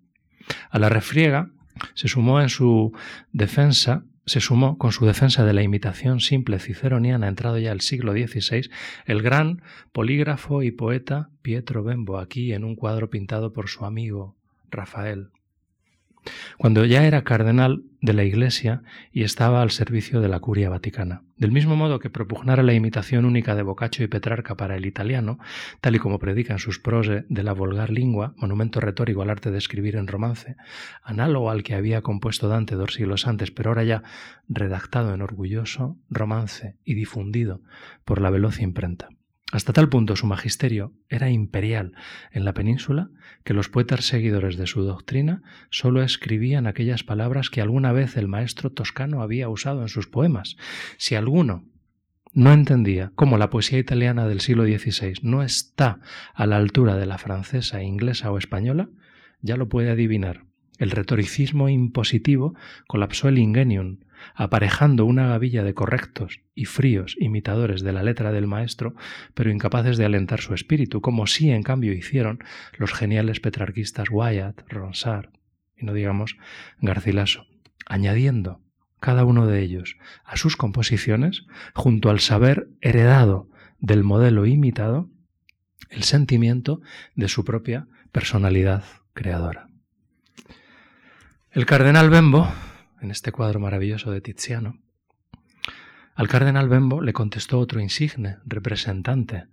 A la refriega se sumó en su defensa se sumó con su defensa de la imitación simple ciceroniana entrado ya el siglo XVI el gran polígrafo y poeta Pietro Bembo aquí en un cuadro pintado por su amigo Rafael cuando ya era cardenal de la Iglesia y estaba al servicio de la curia vaticana. Del mismo modo que propugnara la imitación única de Boccaccio y Petrarca para el italiano, tal y como predican sus prose de la vulgar lingua, monumento retórico al arte de escribir en romance, análogo al que había compuesto Dante dos siglos antes, pero ahora ya redactado en orgulloso romance y difundido por la veloz imprenta. Hasta tal punto su magisterio era imperial en la península que los poetas seguidores de su doctrina sólo escribían aquellas palabras que alguna vez el maestro toscano había usado en sus poemas. Si alguno no entendía cómo la poesía italiana del siglo XVI no está a la altura de la francesa, inglesa o española, ya lo puede adivinar. El retoricismo impositivo colapsó el ingenium, aparejando una gavilla de correctos y fríos imitadores de la letra del maestro, pero incapaces de alentar su espíritu, como sí en cambio hicieron los geniales petrarquistas Wyatt, Ronsard y no digamos Garcilaso, añadiendo cada uno de ellos a sus composiciones, junto al saber heredado del modelo imitado, el sentimiento de su propia personalidad creadora. El cardenal Bembo en este cuadro maravilloso de Tiziano, al cardenal Bembo le contestó otro insigne representante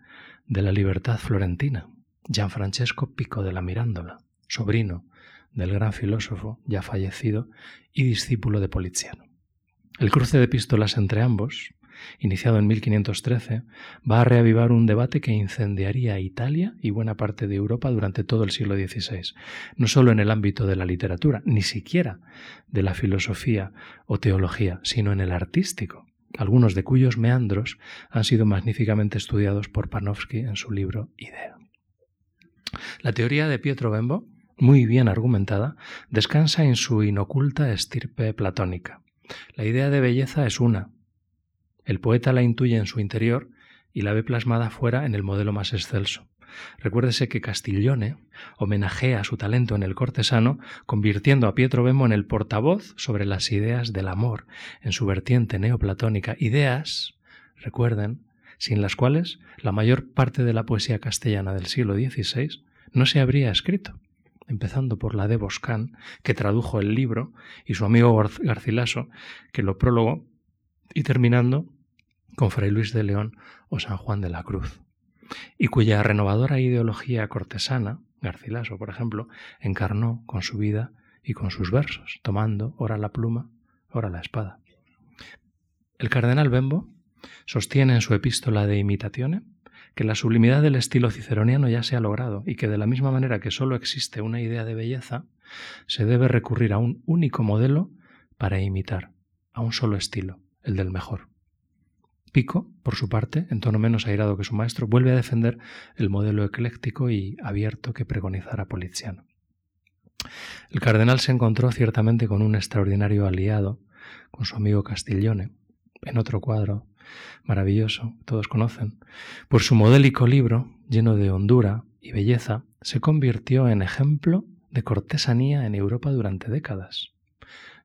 de la libertad florentina, Gianfrancesco Pico de la Mirandola, sobrino del gran filósofo ya fallecido y discípulo de Poliziano. El cruce de epístolas entre ambos, iniciado en 1513, va a reavivar un debate que incendiaría Italia y buena parte de Europa durante todo el siglo XVI, no solo en el ámbito de la literatura, ni siquiera de la filosofía o teología, sino en el artístico, algunos de cuyos meandros han sido magníficamente estudiados por Panofsky en su libro Idea. La teoría de Pietro Bembo, muy bien argumentada, descansa en su inoculta estirpe platónica. La idea de belleza es una. El poeta la intuye en su interior y la ve plasmada fuera en el modelo más excelso. Recuérdese que Castiglione homenajea su talento en el cortesano, convirtiendo a Pietro Bembo en el portavoz sobre las ideas del amor, en su vertiente neoplatónica, ideas, recuerden, sin las cuales la mayor parte de la poesía castellana del siglo XVI no se habría escrito, empezando por la de Boscán, que tradujo el libro, y su amigo Garcilaso, que lo prólogó, y terminando con Fray Luis de León o San Juan de la Cruz, y cuya renovadora ideología cortesana, Garcilaso, por ejemplo, encarnó con su vida y con sus versos, tomando ora la pluma, ora la espada. El cardenal Bembo sostiene en su epístola de Imitazione que la sublimidad del estilo ciceroniano ya se ha logrado y que de la misma manera que sólo existe una idea de belleza, se debe recurrir a un único modelo para imitar, a un solo estilo, el del mejor. Pico, por su parte, en tono menos airado que su maestro, vuelve a defender el modelo ecléctico y abierto que pregonizara Poliziano. El cardenal se encontró ciertamente con un extraordinario aliado, con su amigo Castiglione, en otro cuadro maravilloso, todos conocen. Por su modélico libro, lleno de hondura y belleza, se convirtió en ejemplo de cortesanía en Europa durante décadas.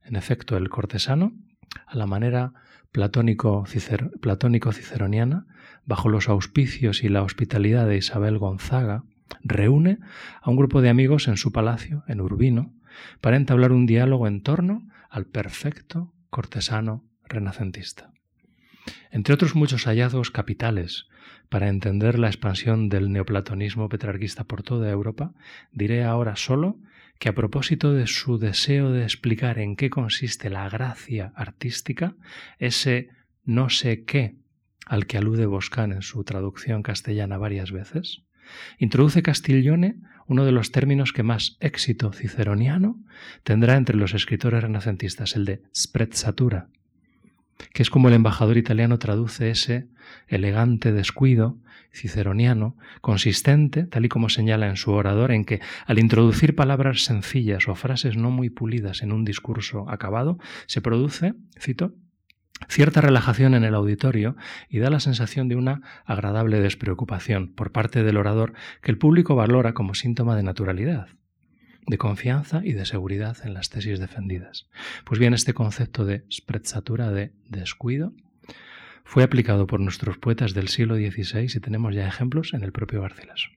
En efecto, el cortesano, a la manera platónico, ciceroniana, bajo los auspicios y la hospitalidad de Isabel Gonzaga, reúne a un grupo de amigos en su palacio, en Urbino, para entablar un diálogo en torno al perfecto cortesano renacentista. Entre otros muchos hallazgos capitales para entender la expansión del neoplatonismo petrarquista por toda Europa, diré ahora solo que a propósito de su deseo de explicar en qué consiste la gracia artística, ese no sé qué al que alude Boscán en su traducción castellana varias veces, introduce Castiglione uno de los términos que más éxito ciceroniano tendrá entre los escritores renacentistas, el de sprezzatura, que es como el embajador italiano traduce ese elegante descuido ciceroniano, consistente, tal y como señala en su orador, en que al introducir palabras sencillas o frases no muy pulidas en un discurso acabado, se produce, cito, cierta relajación en el auditorio y da la sensación de una agradable despreocupación por parte del orador que el público valora como síntoma de naturalidad de confianza y de seguridad en las tesis defendidas. Pues bien, este concepto de sprezzatura, de descuido, fue aplicado por nuestros poetas del siglo XVI y tenemos ya ejemplos en el propio Garcilaso.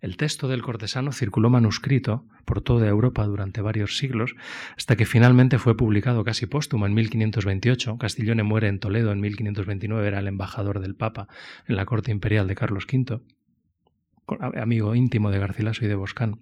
El texto del cortesano circuló manuscrito por toda Europa durante varios siglos, hasta que finalmente fue publicado casi póstumo en 1528. Castiglione muere en Toledo en 1529, era el embajador del Papa en la corte imperial de Carlos V, amigo íntimo de Garcilaso y de Boscán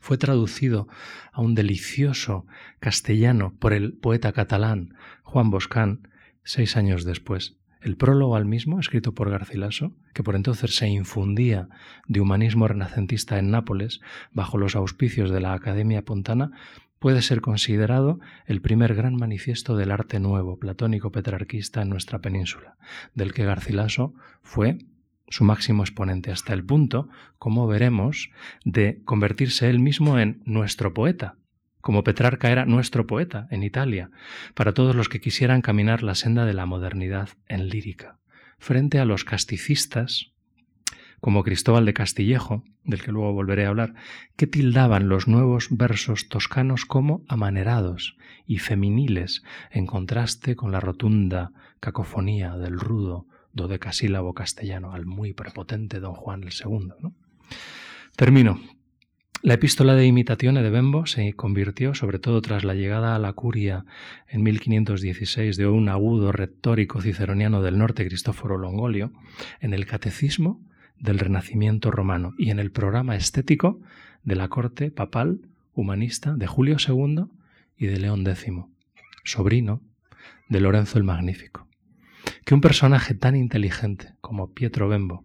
fue traducido a un delicioso castellano por el poeta catalán Juan Boscán seis años después. El prólogo al mismo, escrito por Garcilaso, que por entonces se infundía de humanismo renacentista en Nápoles, bajo los auspicios de la Academia Pontana, puede ser considerado el primer gran manifiesto del arte nuevo platónico petrarquista en nuestra península, del que Garcilaso fue su máximo exponente, hasta el punto, como veremos, de convertirse él mismo en nuestro poeta, como Petrarca era nuestro poeta en Italia, para todos los que quisieran caminar la senda de la modernidad en lírica, frente a los casticistas, como Cristóbal de Castillejo, del que luego volveré a hablar, que tildaban los nuevos versos toscanos como amanerados y feminiles, en contraste con la rotunda cacofonía del rudo dodecasílabo castellano al muy prepotente don Juan II. Termino. La epístola de imitaciones de Bembo se convirtió, sobre todo tras la llegada a la curia en 1516 de un agudo retórico ciceroniano del norte, Cristóforo Longolio, en el catecismo del Renacimiento romano y en el programa estético de la corte papal humanista de Julio II y de León X, sobrino de Lorenzo el Magnífico. Que un personaje tan inteligente como Pietro Bembo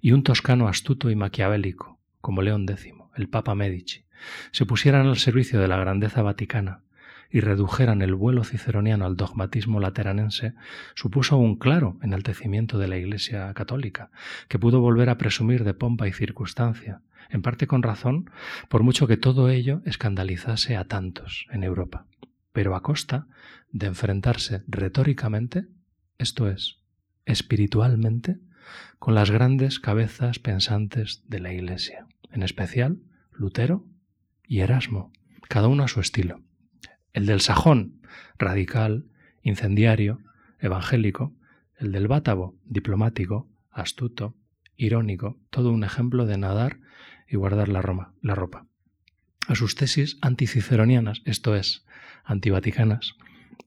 y un toscano astuto y maquiavélico como León X, el Papa Medici, se pusieran al servicio de la grandeza vaticana y redujeran el vuelo ciceroniano al dogmatismo lateranense, supuso un claro enaltecimiento de la Iglesia católica, que pudo volver a presumir de pompa y circunstancia, en parte con razón, por mucho que todo ello escandalizase a tantos en Europa, pero a costa de enfrentarse retóricamente, esto es, espiritualmente, con las grandes cabezas pensantes de la Iglesia, en especial Lutero y Erasmo, cada uno a su estilo. El del sajón, radical, incendiario, evangélico, el del bátavo, diplomático, astuto, irónico, todo un ejemplo de nadar y guardar la, la ropa. A sus tesis anticiceronianas, esto es, antivaticanas,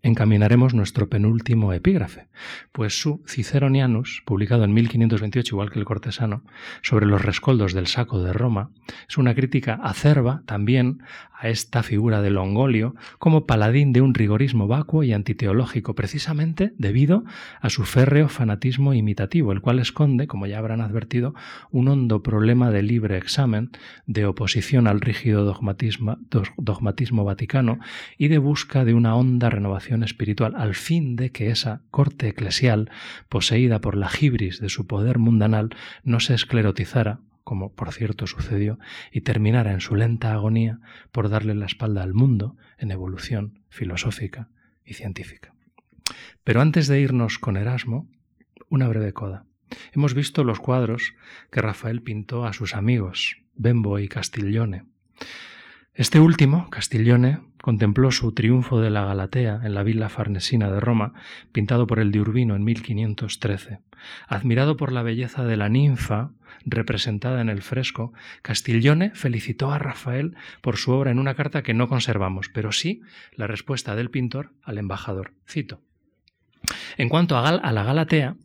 encaminaremos nuestro penúltimo epígrafe, pues su Ciceronianus, publicado en 1528, igual que el cortesano, sobre los rescoldos del saco de Roma, es una crítica acerba también a esta figura de Longolio como paladín de un rigorismo vacuo y antiteológico, precisamente debido a su férreo fanatismo imitativo, el cual esconde, como ya habrán advertido, un hondo problema de libre examen, de oposición al rígido dogmatismo, dogmatismo vaticano y de busca de una honda renovación espiritual, al fin de que esa corte eclesial, poseída por la gibris de su poder mundanal, no se esclerotizara como por cierto sucedió, y terminara en su lenta agonía por darle la espalda al mundo en evolución filosófica y científica. Pero antes de irnos con Erasmo, una breve coda. Hemos visto los cuadros que Rafael pintó a sus amigos, Bembo y Castiglione. Este último, Castiglione, contempló su triunfo de la Galatea en la villa farnesina de Roma, pintado por el de Urbino en 1513. Admirado por la belleza de la ninfa representada en el fresco, Castiglione felicitó a Rafael por su obra en una carta que no conservamos, pero sí la respuesta del pintor al embajador. Cito. En cuanto a, a la Galatea,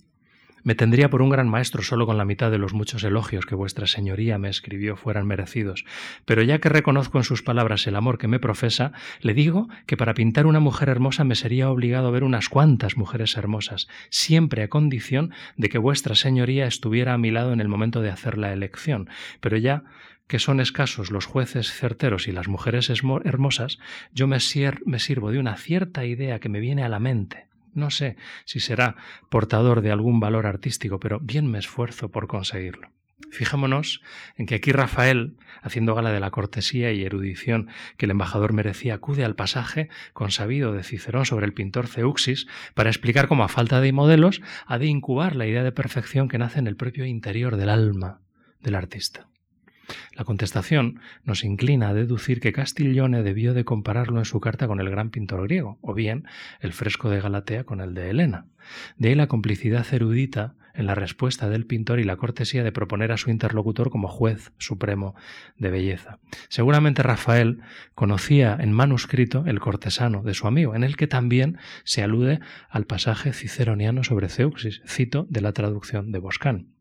me tendría por un gran maestro solo con la mitad de los muchos elogios que vuestra señoría me escribió fueran merecidos, pero ya que reconozco en sus palabras el amor que me profesa, le digo que para pintar una mujer hermosa me sería obligado a ver unas cuantas mujeres hermosas, siempre a condición de que vuestra señoría estuviera a mi lado en el momento de hacer la elección, pero ya que son escasos los jueces certeros y las mujeres hermosas, yo me, me sirvo de una cierta idea que me viene a la mente no sé si será portador de algún valor artístico, pero bien me esfuerzo por conseguirlo. Fijémonos en que aquí Rafael, haciendo gala de la cortesía y erudición que el embajador merecía, acude al pasaje consabido de Cicerón sobre el pintor Ceuxis para explicar cómo a falta de modelos ha de incubar la idea de perfección que nace en el propio interior del alma del artista. La contestación nos inclina a deducir que Castiglione debió de compararlo en su carta con el gran pintor griego, o bien el fresco de Galatea con el de Helena. De ahí la complicidad erudita en la respuesta del pintor y la cortesía de proponer a su interlocutor como juez supremo de belleza. Seguramente Rafael conocía en manuscrito el cortesano de su amigo, en el que también se alude al pasaje ciceroniano sobre Ceuxis, cito de la traducción de Boscán.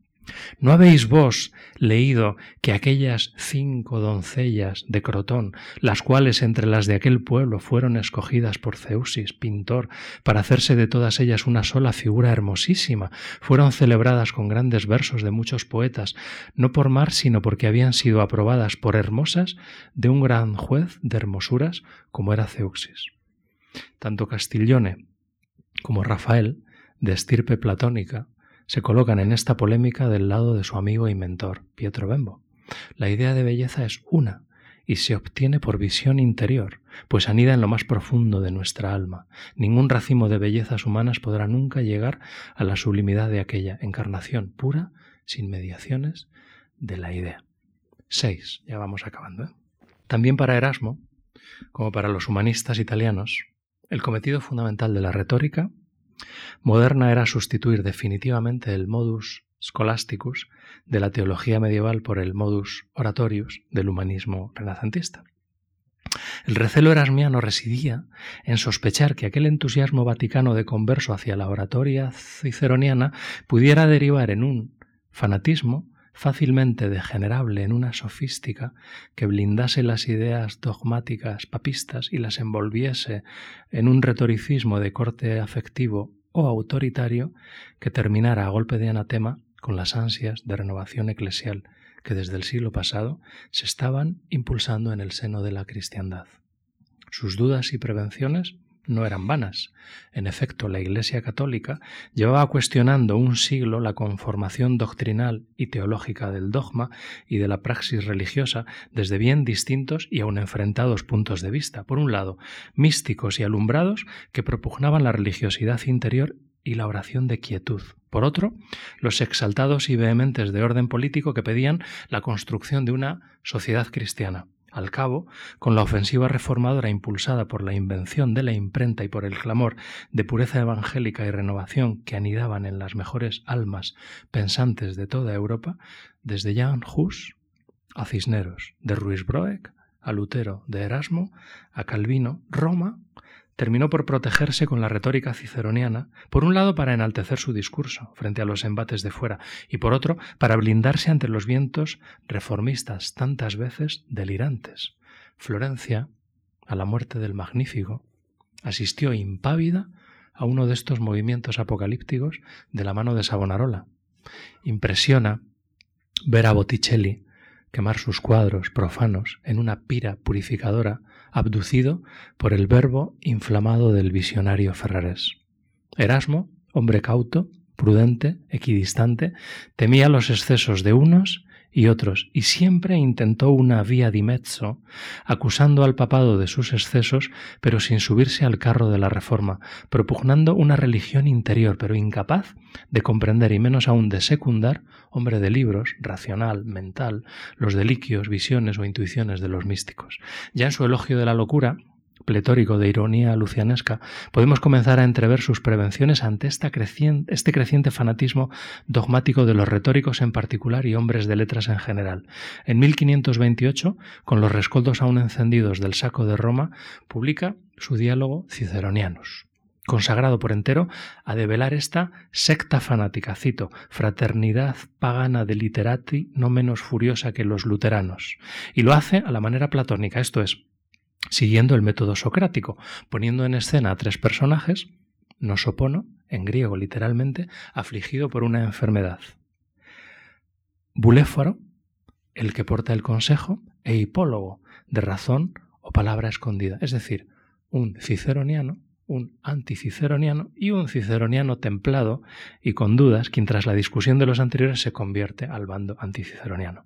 ¿No habéis vos leído que aquellas cinco doncellas de Crotón, las cuales entre las de aquel pueblo fueron escogidas por Ceusis, pintor, para hacerse de todas ellas una sola figura hermosísima, fueron celebradas con grandes versos de muchos poetas, no por mar, sino porque habían sido aprobadas por hermosas de un gran juez de hermosuras como era Ceuxis? Tanto Castiglione como Rafael, de estirpe platónica, se colocan en esta polémica del lado de su amigo y mentor, Pietro Bembo. La idea de belleza es una y se obtiene por visión interior, pues anida en lo más profundo de nuestra alma. Ningún racimo de bellezas humanas podrá nunca llegar a la sublimidad de aquella encarnación pura, sin mediaciones, de la idea. 6. Ya vamos acabando. ¿eh? También para Erasmo, como para los humanistas italianos, el cometido fundamental de la retórica Moderna era sustituir definitivamente el modus scholasticus de la teología medieval por el modus oratorius del humanismo renacentista. El recelo erasmiano residía en sospechar que aquel entusiasmo vaticano de converso hacia la oratoria ciceroniana pudiera derivar en un fanatismo fácilmente degenerable en una sofística que blindase las ideas dogmáticas papistas y las envolviese en un retoricismo de corte afectivo o autoritario que terminara a golpe de anatema con las ansias de renovación eclesial que desde el siglo pasado se estaban impulsando en el seno de la cristiandad. Sus dudas y prevenciones no eran vanas. En efecto, la Iglesia Católica llevaba cuestionando un siglo la conformación doctrinal y teológica del dogma y de la praxis religiosa desde bien distintos y aun enfrentados puntos de vista. Por un lado, místicos y alumbrados que propugnaban la religiosidad interior y la oración de quietud. Por otro, los exaltados y vehementes de orden político que pedían la construcción de una sociedad cristiana. Al cabo, con la ofensiva reformadora impulsada por la invención de la imprenta y por el clamor de pureza evangélica y renovación que anidaban en las mejores almas pensantes de toda Europa, desde Jan Hus a Cisneros, de Ruiz Broek a Lutero, de Erasmo a Calvino, Roma terminó por protegerse con la retórica ciceroniana, por un lado para enaltecer su discurso frente a los embates de fuera, y por otro para blindarse ante los vientos reformistas tantas veces delirantes. Florencia, a la muerte del Magnífico, asistió impávida a uno de estos movimientos apocalípticos de la mano de Savonarola. Impresiona ver a Botticelli quemar sus cuadros profanos en una pira purificadora abducido por el verbo inflamado del visionario Ferrarés. Erasmo, hombre cauto, prudente, equidistante, temía los excesos de unos y otros, y siempre intentó una vía di mezzo, acusando al papado de sus excesos, pero sin subirse al carro de la reforma, propugnando una religión interior, pero incapaz de comprender y menos aún de secundar, hombre de libros, racional, mental, los deliquios, visiones o intuiciones de los místicos. Ya en su elogio de la locura, pletórico de ironía lucianesca, podemos comenzar a entrever sus prevenciones ante este creciente fanatismo dogmático de los retóricos en particular y hombres de letras en general. En 1528, con los rescoldos aún encendidos del saco de Roma, publica su diálogo Ciceronianus consagrado por entero a develar esta secta fanática, cito, fraternidad pagana de literati no menos furiosa que los luteranos. Y lo hace a la manera platónica, esto es, siguiendo el método socrático, poniendo en escena a tres personajes, Nosopono, en griego literalmente, afligido por una enfermedad. Buléfaro, el que porta el consejo, e hipólogo, de razón o palabra escondida, es decir, un ciceroniano un anticiceroniano y un ciceroniano templado y con dudas, quien tras la discusión de los anteriores se convierte al bando anticiceroniano.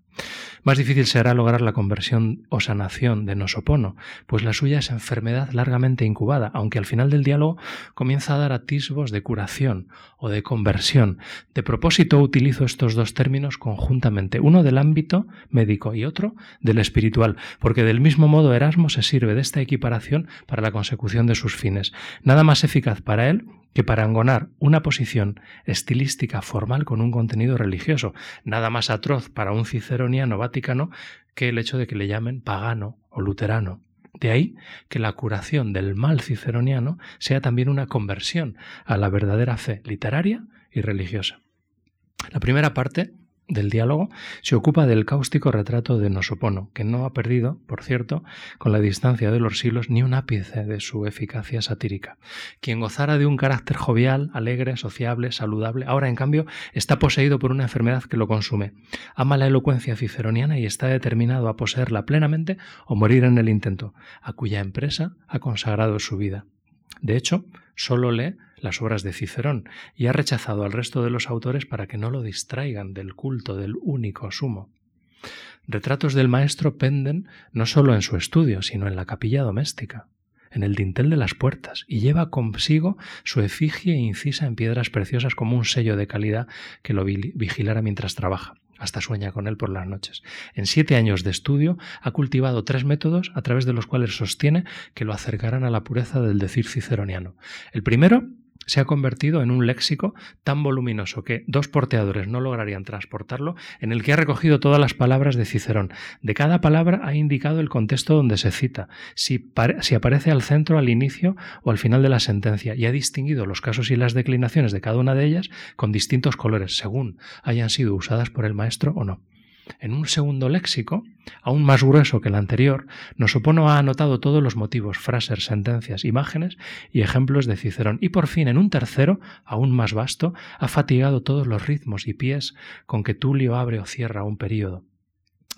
Más difícil será lograr la conversión o sanación de Nosopono, pues la suya es enfermedad largamente incubada, aunque al final del diálogo comienza a dar atisbos de curación o de conversión. De propósito utilizo estos dos términos conjuntamente, uno del ámbito médico y otro del espiritual, porque del mismo modo Erasmo se sirve de esta equiparación para la consecución de sus fines. Nada más eficaz para él que parangonar una posición estilística formal con un contenido religioso, nada más atroz para un ciceroniano vaticano que el hecho de que le llamen pagano o luterano. De ahí que la curación del mal ciceroniano sea también una conversión a la verdadera fe literaria y religiosa. La primera parte del diálogo, se ocupa del cáustico retrato de Nosopono, que no ha perdido, por cierto, con la distancia de los siglos, ni un ápice de su eficacia satírica. Quien gozara de un carácter jovial, alegre, sociable, saludable, ahora en cambio está poseído por una enfermedad que lo consume. Ama la elocuencia ciceroniana y está determinado a poseerla plenamente o morir en el intento, a cuya empresa ha consagrado su vida. De hecho, solo lee las obras de Cicerón y ha rechazado al resto de los autores para que no lo distraigan del culto del único sumo. Retratos del maestro penden no solo en su estudio, sino en la capilla doméstica, en el dintel de las puertas, y lleva consigo su efigie incisa en piedras preciosas como un sello de calidad que lo vigilara mientras trabaja. Hasta sueña con él por las noches. En siete años de estudio ha cultivado tres métodos a través de los cuales sostiene que lo acercarán a la pureza del decir ciceroniano. El primero se ha convertido en un léxico tan voluminoso que dos porteadores no lograrían transportarlo, en el que ha recogido todas las palabras de Cicerón. De cada palabra ha indicado el contexto donde se cita, si, aparece al centro, al inicio o al final de la sentencia, y ha distinguido los casos y las declinaciones de cada una de ellas con distintos colores, según hayan sido usadas por el maestro o no. En un segundo léxico, aún más grueso que el anterior, Nosopono ha anotado todos los motivos, frases, sentencias, imágenes y ejemplos de Cicerón. Y por fin, en un tercero, aún más vasto, ha fatigado todos los ritmos y pies con que Tulio abre o cierra un período.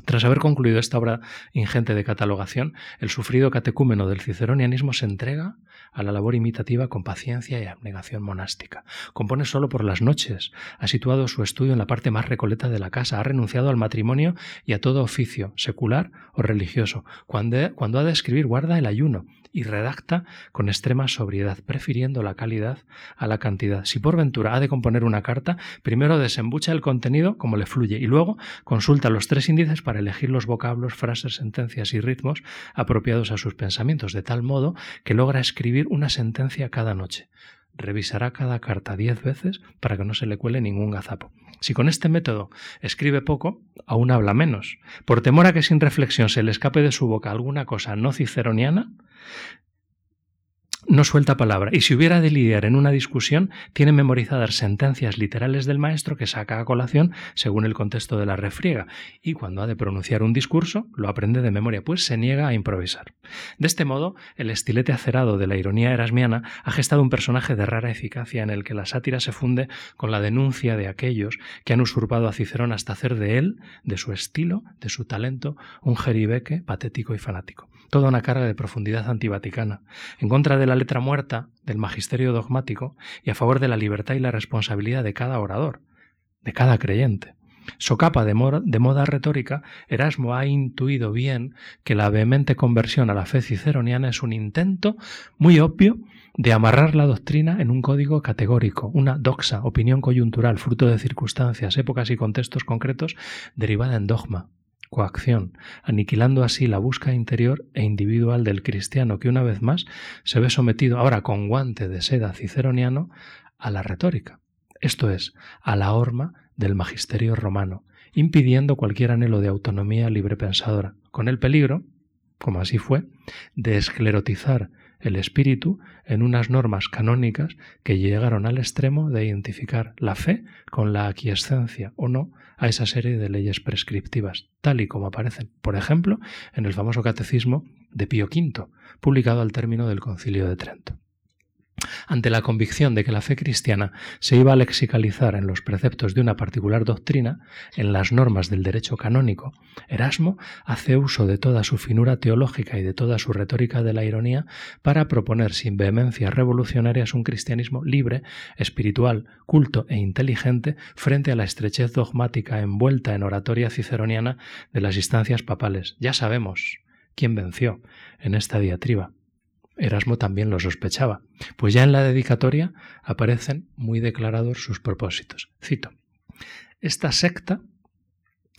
Tras haber concluido esta obra ingente de catalogación, el sufrido catecúmeno del ciceronianismo se entrega a la labor imitativa con paciencia y abnegación monástica. Compone solo por las noches, ha situado su estudio en la parte más recoleta de la casa, ha renunciado al matrimonio y a todo oficio, secular o religioso. Cuando, cuando ha de escribir, guarda el ayuno y redacta con extrema sobriedad, prefiriendo la calidad a la cantidad. Si por ventura ha de componer una carta, primero desembucha el contenido como le fluye y luego consulta los tres índices para elegir los vocablos, frases, sentencias y ritmos apropiados a sus pensamientos, de tal modo que logra escribir una sentencia cada noche. Revisará cada carta diez veces para que no se le cuele ningún gazapo. Si con este método escribe poco, aún habla menos. Por temor a que sin reflexión se le escape de su boca alguna cosa no ciceroniana, no suelta palabra, y si hubiera de lidiar en una discusión, tiene memorizadas sentencias literales del maestro que saca a colación según el contexto de la refriega, y cuando ha de pronunciar un discurso, lo aprende de memoria, pues se niega a improvisar. De este modo, el estilete acerado de la ironía erasmiana ha gestado un personaje de rara eficacia en el que la sátira se funde con la denuncia de aquellos que han usurpado a Cicerón hasta hacer de él, de su estilo, de su talento, un jeribeque patético y fanático. Toda una carga de profundidad antivaticana, en contra de la muerta del magisterio dogmático y a favor de la libertad y la responsabilidad de cada orador, de cada creyente. Socapa de, de moda retórica, Erasmo ha intuido bien que la vehemente conversión a la fe ciceroniana es un intento muy obvio de amarrar la doctrina en un código categórico, una doxa, opinión coyuntural, fruto de circunstancias, épocas y contextos concretos, derivada en dogma, coacción, aniquilando así la busca interior e individual del cristiano que una vez más se ve sometido ahora con guante de seda ciceroniano a la retórica, esto es, a la horma del magisterio romano, impidiendo cualquier anhelo de autonomía librepensadora, con el peligro, como así fue, de esclerotizar el espíritu en unas normas canónicas que llegaron al extremo de identificar la fe con la aquiescencia o no a esa serie de leyes prescriptivas, tal y como aparecen, por ejemplo, en el famoso Catecismo de Pío V, publicado al término del Concilio de Trento. Ante la convicción de que la fe cristiana se iba a lexicalizar en los preceptos de una particular doctrina, en las normas del derecho canónico, Erasmo hace uso de toda su finura teológica y de toda su retórica de la ironía para proponer sin vehemencias revolucionarias un cristianismo libre, espiritual, culto e inteligente frente a la estrechez dogmática envuelta en oratoria ciceroniana de las instancias papales. Ya sabemos quién venció en esta diatriba. Erasmo también lo sospechaba, pues ya en la dedicatoria aparecen muy declarados sus propósitos. Cito, esta secta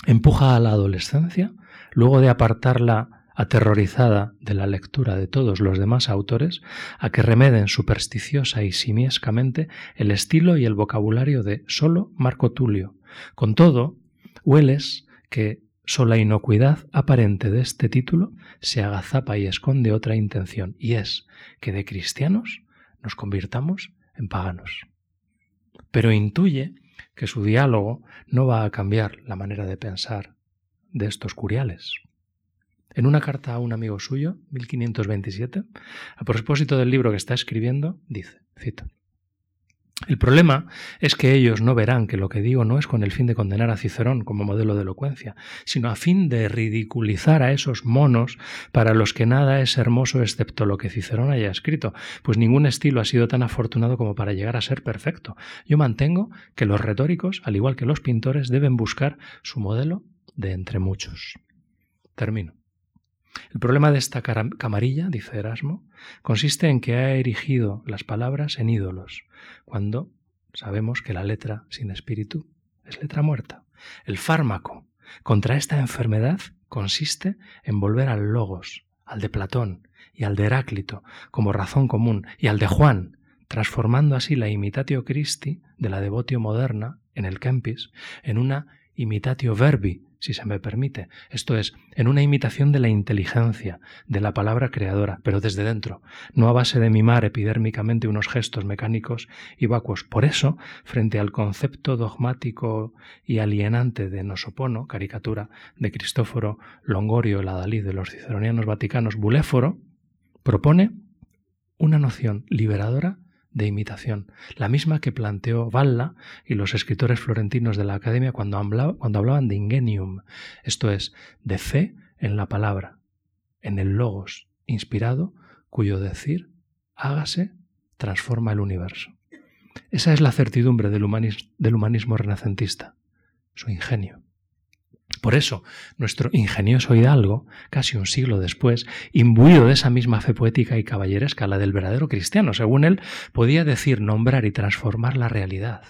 empuja a la adolescencia, luego de apartarla aterrorizada de la lectura de todos los demás autores, a que remeden supersticiosa y simiescamente el estilo y el vocabulario de solo Marco Tulio. Con todo, hueles que Sola inocuidad aparente de este título se agazapa y esconde otra intención, y es que de cristianos nos convirtamos en paganos. Pero intuye que su diálogo no va a cambiar la manera de pensar de estos curiales. En una carta a un amigo suyo, 1527, a propósito del libro que está escribiendo, dice, cito, el problema es que ellos no verán que lo que digo no es con el fin de condenar a Cicerón como modelo de elocuencia, sino a fin de ridiculizar a esos monos para los que nada es hermoso excepto lo que Cicerón haya escrito, pues ningún estilo ha sido tan afortunado como para llegar a ser perfecto. Yo mantengo que los retóricos, al igual que los pintores, deben buscar su modelo de entre muchos. Termino. El problema de esta camarilla, dice Erasmo, consiste en que ha erigido las palabras en ídolos, cuando sabemos que la letra sin espíritu es letra muerta. El fármaco contra esta enfermedad consiste en volver al logos, al de Platón y al de Heráclito como razón común y al de Juan transformando así la imitatio Christi de la devotio moderna en el Kempis en una imitatio verbi, si se me permite, esto es, en una imitación de la inteligencia, de la palabra creadora, pero desde dentro, no a base de mimar epidérmicamente unos gestos mecánicos y vacuos. Por eso, frente al concepto dogmático y alienante de Nosopono, caricatura de Cristóforo Longorio, el adalid de los ciceronianos vaticanos, Buléforo, propone una noción liberadora de imitación, la misma que planteó Valla y los escritores florentinos de la Academia cuando, hablaban de ingenium, esto es, de fe en la palabra, en el logos inspirado, cuyo decir, hágase, transforma el universo. Esa es la certidumbre del humanismo renacentista, su ingenio. Por eso, nuestro ingenioso hidalgo, casi un siglo después, imbuido de esa misma fe poética y caballeresca, la del verdadero cristiano, según él, podía decir, nombrar y transformar la realidad.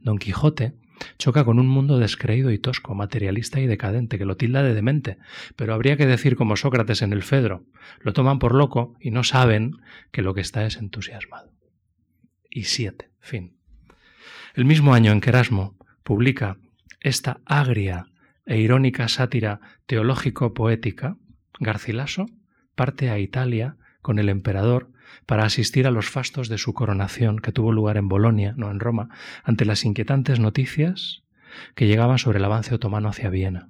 Don Quijote choca con un mundo descreído y tosco, materialista y decadente, que lo tilda de demente, pero habría que decir como Sócrates en el Fedro, lo toman por loco y no saben que lo que está es entusiasmado. Y siete, fin. El mismo año en que Erasmo publica esta agria e irónica sátira teológico-poética, Garcilaso parte a Italia con el emperador para asistir a los fastos de su coronación que tuvo lugar en Bolonia, no en Roma, ante las inquietantes noticias que llegaban sobre el avance otomano hacia Viena.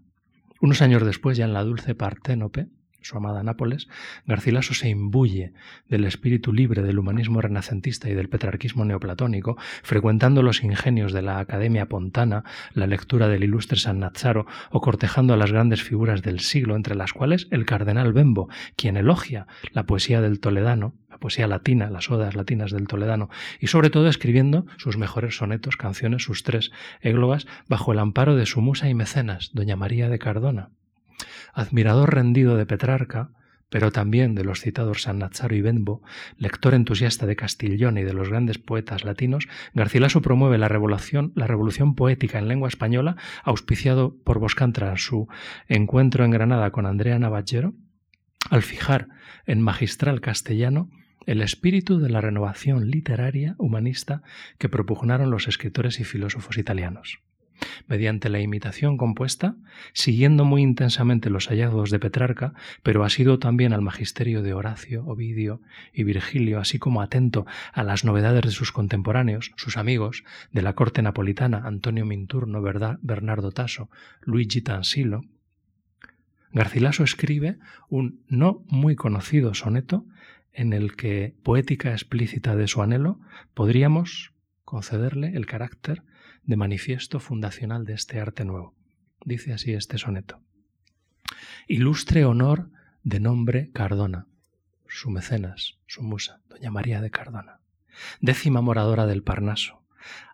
Unos años después, ya en la dulce Parténope, su amada Nápoles, Garcilaso se imbuye del espíritu libre del humanismo renacentista y del petrarquismo neoplatónico, frecuentando los ingenios de la Academia Pontana, la lectura del ilustre San Nazaro o cortejando a las grandes figuras del siglo, entre las cuales el cardenal Bembo, quien elogia la poesía del toledano, la poesía latina, las odas latinas del toledano, y sobre todo escribiendo sus mejores sonetos, canciones, sus tres églogas, bajo el amparo de su musa y mecenas, doña María de Cardona admirador rendido de Petrarca, pero también de los citados San Nazaro y Benbo, lector entusiasta de Castillón y de los grandes poetas latinos, Garcilaso promueve la revolución, la revolución poética en lengua española, auspiciado por Boscán tras su encuentro en Granada con Andrea Navallero, al fijar en magistral castellano el espíritu de la renovación literaria humanista que propugnaron los escritores y filósofos italianos mediante la imitación compuesta, siguiendo muy intensamente los hallazgos de Petrarca, pero ha sido también al magisterio de Horacio, Ovidio y Virgilio, así como atento a las novedades de sus contemporáneos, sus amigos, de la corte napolitana, Antonio Minturno, Bernardo Tasso, Luigi Tansilo. Garcilaso escribe un no muy conocido soneto en el que, poética explícita de su anhelo, podríamos concederle el carácter de manifiesto fundacional de este arte nuevo. Dice así este soneto. Ilustre honor de nombre Cardona, su mecenas, su musa, doña María de Cardona, décima moradora del Parnaso,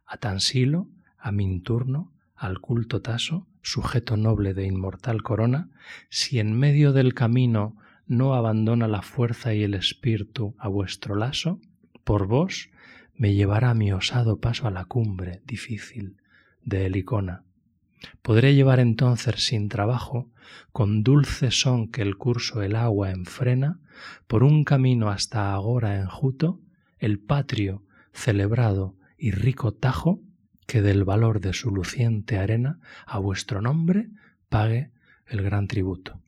a Tansilo, a Minturno, al culto Taso, sujeto noble de inmortal corona, si en medio del camino no abandona la fuerza y el espíritu a vuestro lazo, por vos me llevará mi osado paso a la cumbre difícil de Helicona. Podré llevar entonces sin trabajo, con dulce son que el curso el agua enfrena, por un camino hasta agora enjuto, el patrio, celebrado y rico tajo, que del valor de su luciente arena a vuestro nombre pague el gran tributo.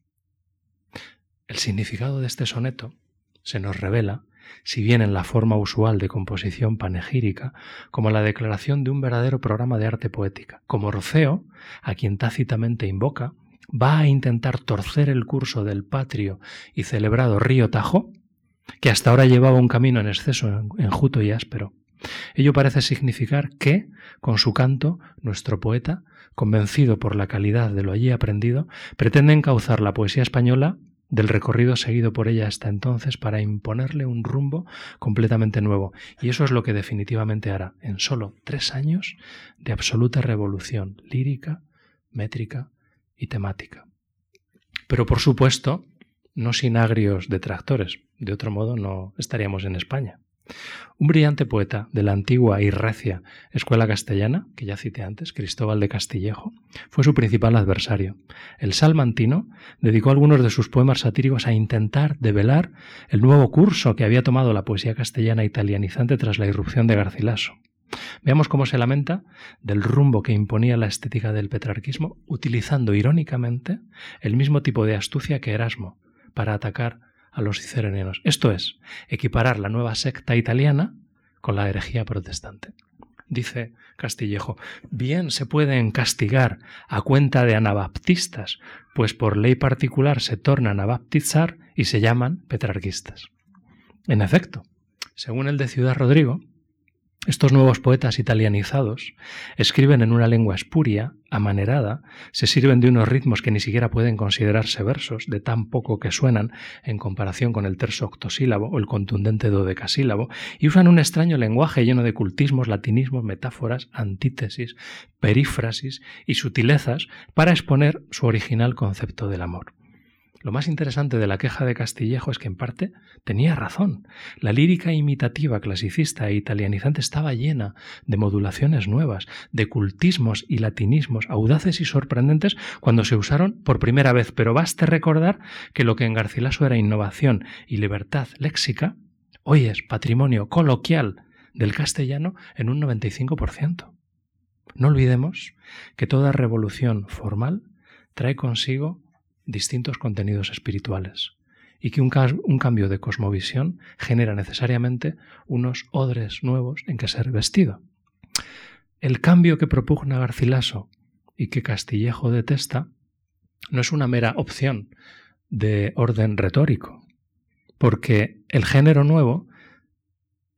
El significado de este soneto se nos revela si bien en la forma usual de composición panegírica, como la declaración de un verdadero programa de arte poética. Como Roceo, a quien tácitamente invoca, va a intentar torcer el curso del patrio y celebrado río Tajo, que hasta ahora llevaba un camino en exceso enjuto y áspero. Ello parece significar que, con su canto, nuestro poeta, convencido por la calidad de lo allí aprendido, pretende encauzar la poesía española del recorrido seguido por ella hasta entonces para imponerle un rumbo completamente nuevo. Y eso es lo que definitivamente hará en solo tres años de absoluta revolución lírica, métrica y temática. Pero por supuesto, no sin agrios detractores. De otro modo no estaríamos en España. Un brillante poeta de la antigua y recia escuela castellana, que ya cité antes, Cristóbal de Castillejo, fue su principal adversario. El salmantino dedicó algunos de sus poemas satíricos a intentar develar el nuevo curso que había tomado la poesía castellana italianizante tras la irrupción de Garcilaso. Veamos cómo se lamenta del rumbo que imponía la estética del petrarquismo, utilizando irónicamente el mismo tipo de astucia que Erasmo para atacar a los ciceronianos. Esto es, equiparar la nueva secta italiana con la herejía protestante. Dice Castillejo, bien se pueden castigar a cuenta de anabaptistas, pues por ley particular se tornan a baptizar y se llaman petrarquistas. En efecto, según el de Ciudad Rodrigo, estos nuevos poetas italianizados escriben en una lengua espuria, amanerada, se sirven de unos ritmos que ni siquiera pueden considerarse versos, de tan poco que suenan en comparación con el terzo octosílabo o el contundente dodecasílabo, y usan un extraño lenguaje lleno de cultismos, latinismos, metáforas, antítesis, perífrasis y sutilezas para exponer su original concepto del amor. Lo más interesante de la queja de Castillejo es que en parte tenía razón. La lírica imitativa, clasicista e italianizante estaba llena de modulaciones nuevas, de cultismos y latinismos audaces y sorprendentes cuando se usaron por primera vez, pero baste recordar que lo que en Garcilaso era innovación y libertad léxica, hoy es patrimonio coloquial del castellano en un 95%. No olvidemos que toda revolución formal trae consigo distintos contenidos espirituales y que un, cambio de cosmovisión genera necesariamente unos odres nuevos en que ser vestido. El cambio que propugna Garcilaso y que Castillejo detesta no es una mera opción de orden retórico, porque el género nuevo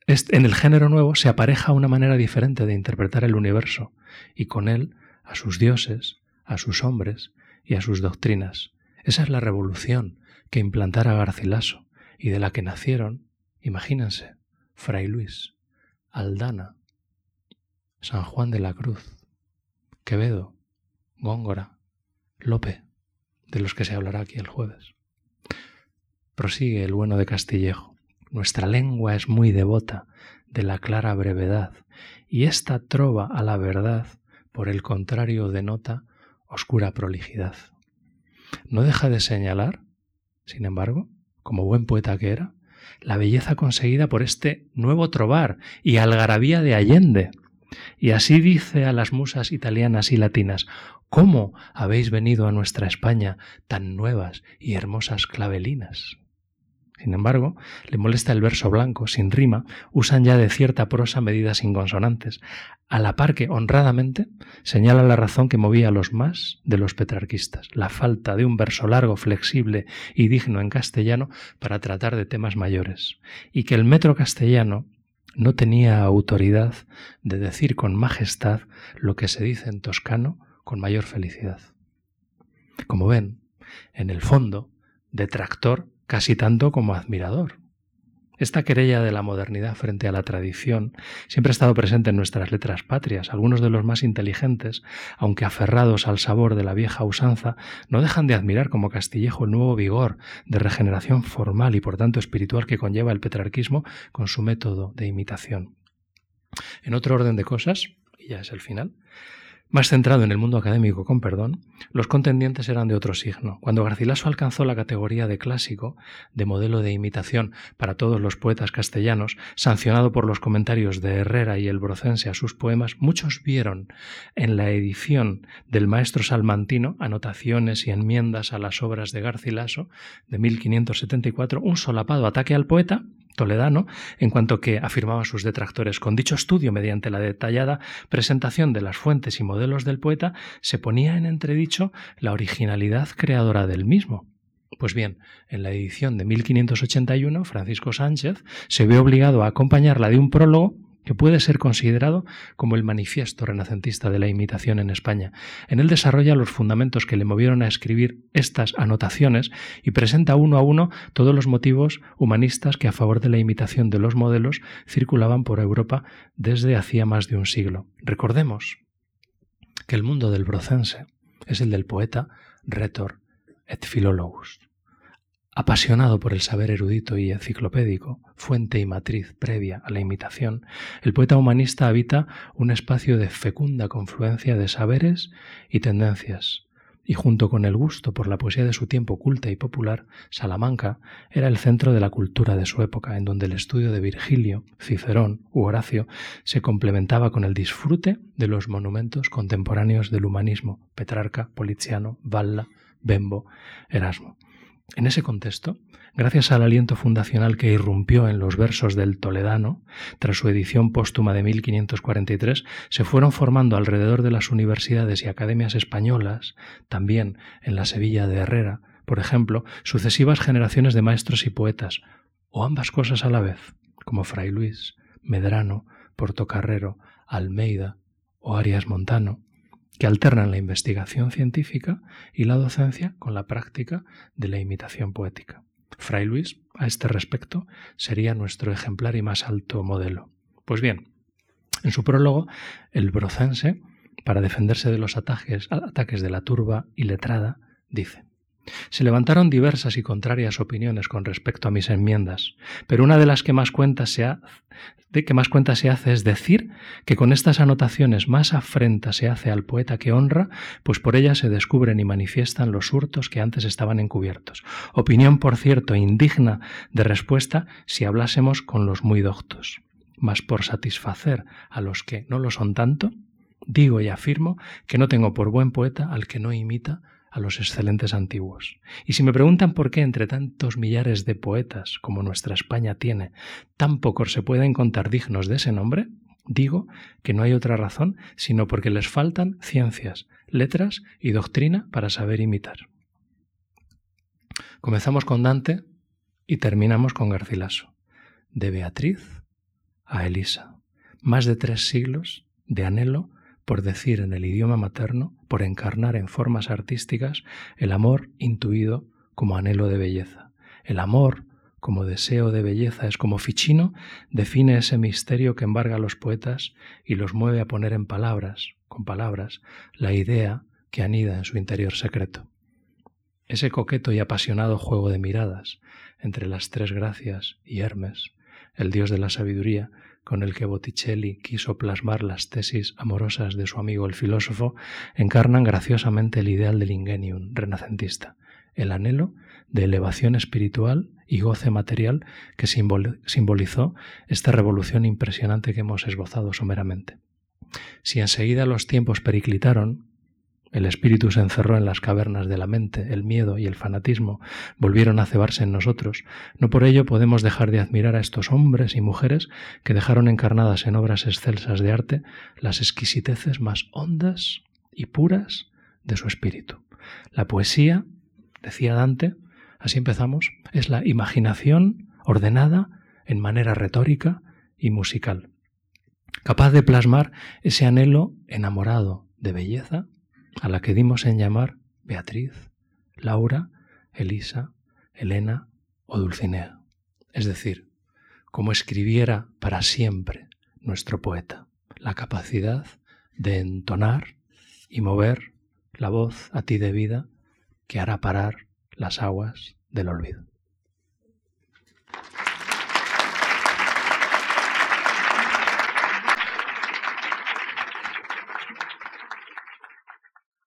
en el género nuevo se apareja una manera diferente de interpretar el universo y con él a sus dioses, a sus hombres y a sus doctrinas, esa es la revolución que implantara Garcilaso y de la que nacieron, imagínense, Fray Luis, Aldana, San Juan de la Cruz, Quevedo, Góngora, Lope, de los que se hablará aquí el jueves. Prosigue el bueno de Castillejo. Nuestra lengua es muy devota de la clara brevedad, y esta trova a la verdad, por el contrario, denota oscura prolijidad. No deja de señalar, sin embargo, como buen poeta que era, la belleza conseguida por este nuevo trobar y algarabía de Allende. Y así dice a las musas italianas y latinas, ¿cómo habéis venido a nuestra España tan nuevas y hermosas clavelinas? Sin embargo, le molesta el verso blanco, sin rima, usan ya de cierta prosa medidas inconsonantes, a la par que, honradamente, señala la razón que movía a los más de los petrarquistas, la falta de un verso largo, flexible y digno en castellano para tratar de temas mayores, y que el metro castellano no tenía autoridad de decir con majestad lo que se dice en toscano con mayor felicidad. Como ven, en el fondo, detractor casi tanto como admirador. Esta querella de la modernidad frente a la tradición siempre ha estado presente en nuestras letras patrias. Algunos de los más inteligentes, aunque aferrados al sabor de la vieja usanza, no dejan de admirar como Castillejo el nuevo vigor de regeneración formal y por tanto espiritual que conlleva el petrarquismo con su método de imitación. En otro orden de cosas, y ya es el final, más centrado en el mundo académico, con perdón, los contendientes eran de otro signo. Cuando Garcilaso alcanzó la categoría de clásico, de modelo de imitación para todos los poetas castellanos, sancionado por los comentarios de Herrera y el Brocense a sus poemas, muchos vieron en la edición del maestro salmantino anotaciones y enmiendas a las obras de Garcilaso de 1574 un solapado ataque al poeta toledano, en cuanto que, afirmaban sus detractores, con dicho estudio, mediante la detallada presentación de las fuentes y modelos del poeta, se ponía en entredicho la originalidad creadora del mismo. Pues bien, en la edición de 1581, Francisco Sánchez se ve obligado a acompañarla de un prólogo que puede ser considerado como el manifiesto renacentista de la imitación en España. En él desarrolla los fundamentos que le movieron a escribir estas anotaciones y presenta uno a uno todos los motivos humanistas que a favor de la imitación de los modelos circulaban por Europa desde hacía más de un siglo. Recordemos que el mundo del brocense es el del poeta, retor et philologus. Apasionado por el saber erudito y enciclopédico, fuente y matriz previa a la imitación, el poeta humanista habita un espacio de fecunda confluencia de saberes y tendencias, y junto con el gusto por la poesía de su tiempo culta y popular, Salamanca era el centro de la cultura de su época, en donde el estudio de Virgilio, Cicerón u Horacio se complementaba con el disfrute de los monumentos contemporáneos del humanismo, Petrarca, Poliziano, Valla, Bembo, Erasmo. En ese contexto, gracias al aliento fundacional que irrumpió en los versos del Toledano, tras su edición póstuma de 1543, se fueron formando alrededor de las universidades y academias españolas, también en la Sevilla de Herrera, por ejemplo, sucesivas generaciones de maestros y poetas, o ambas cosas a la vez, como Fray Luis, Medrano, Portocarrero, Almeida o Arias Montano, que alternan la investigación científica y la docencia con la práctica de la imitación poética. Fray Luis, a este respecto, sería nuestro ejemplar y más alto modelo. Pues bien, en su prólogo, el brocense, para defenderse de los ataques, ataques de la turba y letrada, dice se levantaron diversas y contrarias opiniones con respecto a mis enmiendas, pero una de las que más cuenta se, más cuenta se hace es decir que con estas anotaciones más afrenta se hace al poeta que honra, pues por ellas se descubren y manifiestan los hurtos que antes estaban encubiertos. Opinión, por cierto, indigna de respuesta si hablásemos con los muy doctos. Mas por satisfacer a los que no lo son tanto, digo y afirmo que no tengo por buen poeta al que no imita a los excelentes antiguos. Y si me preguntan por qué entre tantos millares de poetas como nuestra España tiene, tan pocos se pueden contar dignos de ese nombre, digo que no hay otra razón sino porque les faltan ciencias, letras y doctrina para saber imitar. Comenzamos con Dante y terminamos con Garcilaso. De Beatriz a Elisa. Más de tres siglos de anhelo por decir en el idioma materno, por encarnar en formas artísticas el amor intuido como anhelo de belleza. El amor como deseo de belleza es como Ficino define ese misterio que embarga a los poetas y los mueve a poner en palabras, con palabras, la idea que anida en su interior secreto. Ese coqueto y apasionado juego de miradas entre las tres gracias y Hermes, el dios de la sabiduría, con el que Botticelli quiso plasmar las tesis amorosas de su amigo el filósofo, encarnan graciosamente el ideal del ingenium renacentista, el anhelo de elevación espiritual y goce material que simbolizó esta revolución impresionante que hemos esbozado someramente. Si enseguida los tiempos periclitaron, el espíritu se encerró en las cavernas de la mente, el miedo y el fanatismo volvieron a cebarse en nosotros. No por ello podemos dejar de admirar a estos hombres y mujeres que dejaron encarnadas en obras excelsas de arte las exquisiteces más hondas y puras de su espíritu. La poesía, decía Dante, así empezamos, es la imaginación ordenada en manera retórica y musical, capaz de plasmar ese anhelo enamorado de belleza a la que dimos en llamar Beatriz, Laura, Elisa, Elena o Dulcinea. Es decir, como escribiera para siempre nuestro poeta, la capacidad de entonar y mover la voz a ti de vida que hará parar las aguas del olvido.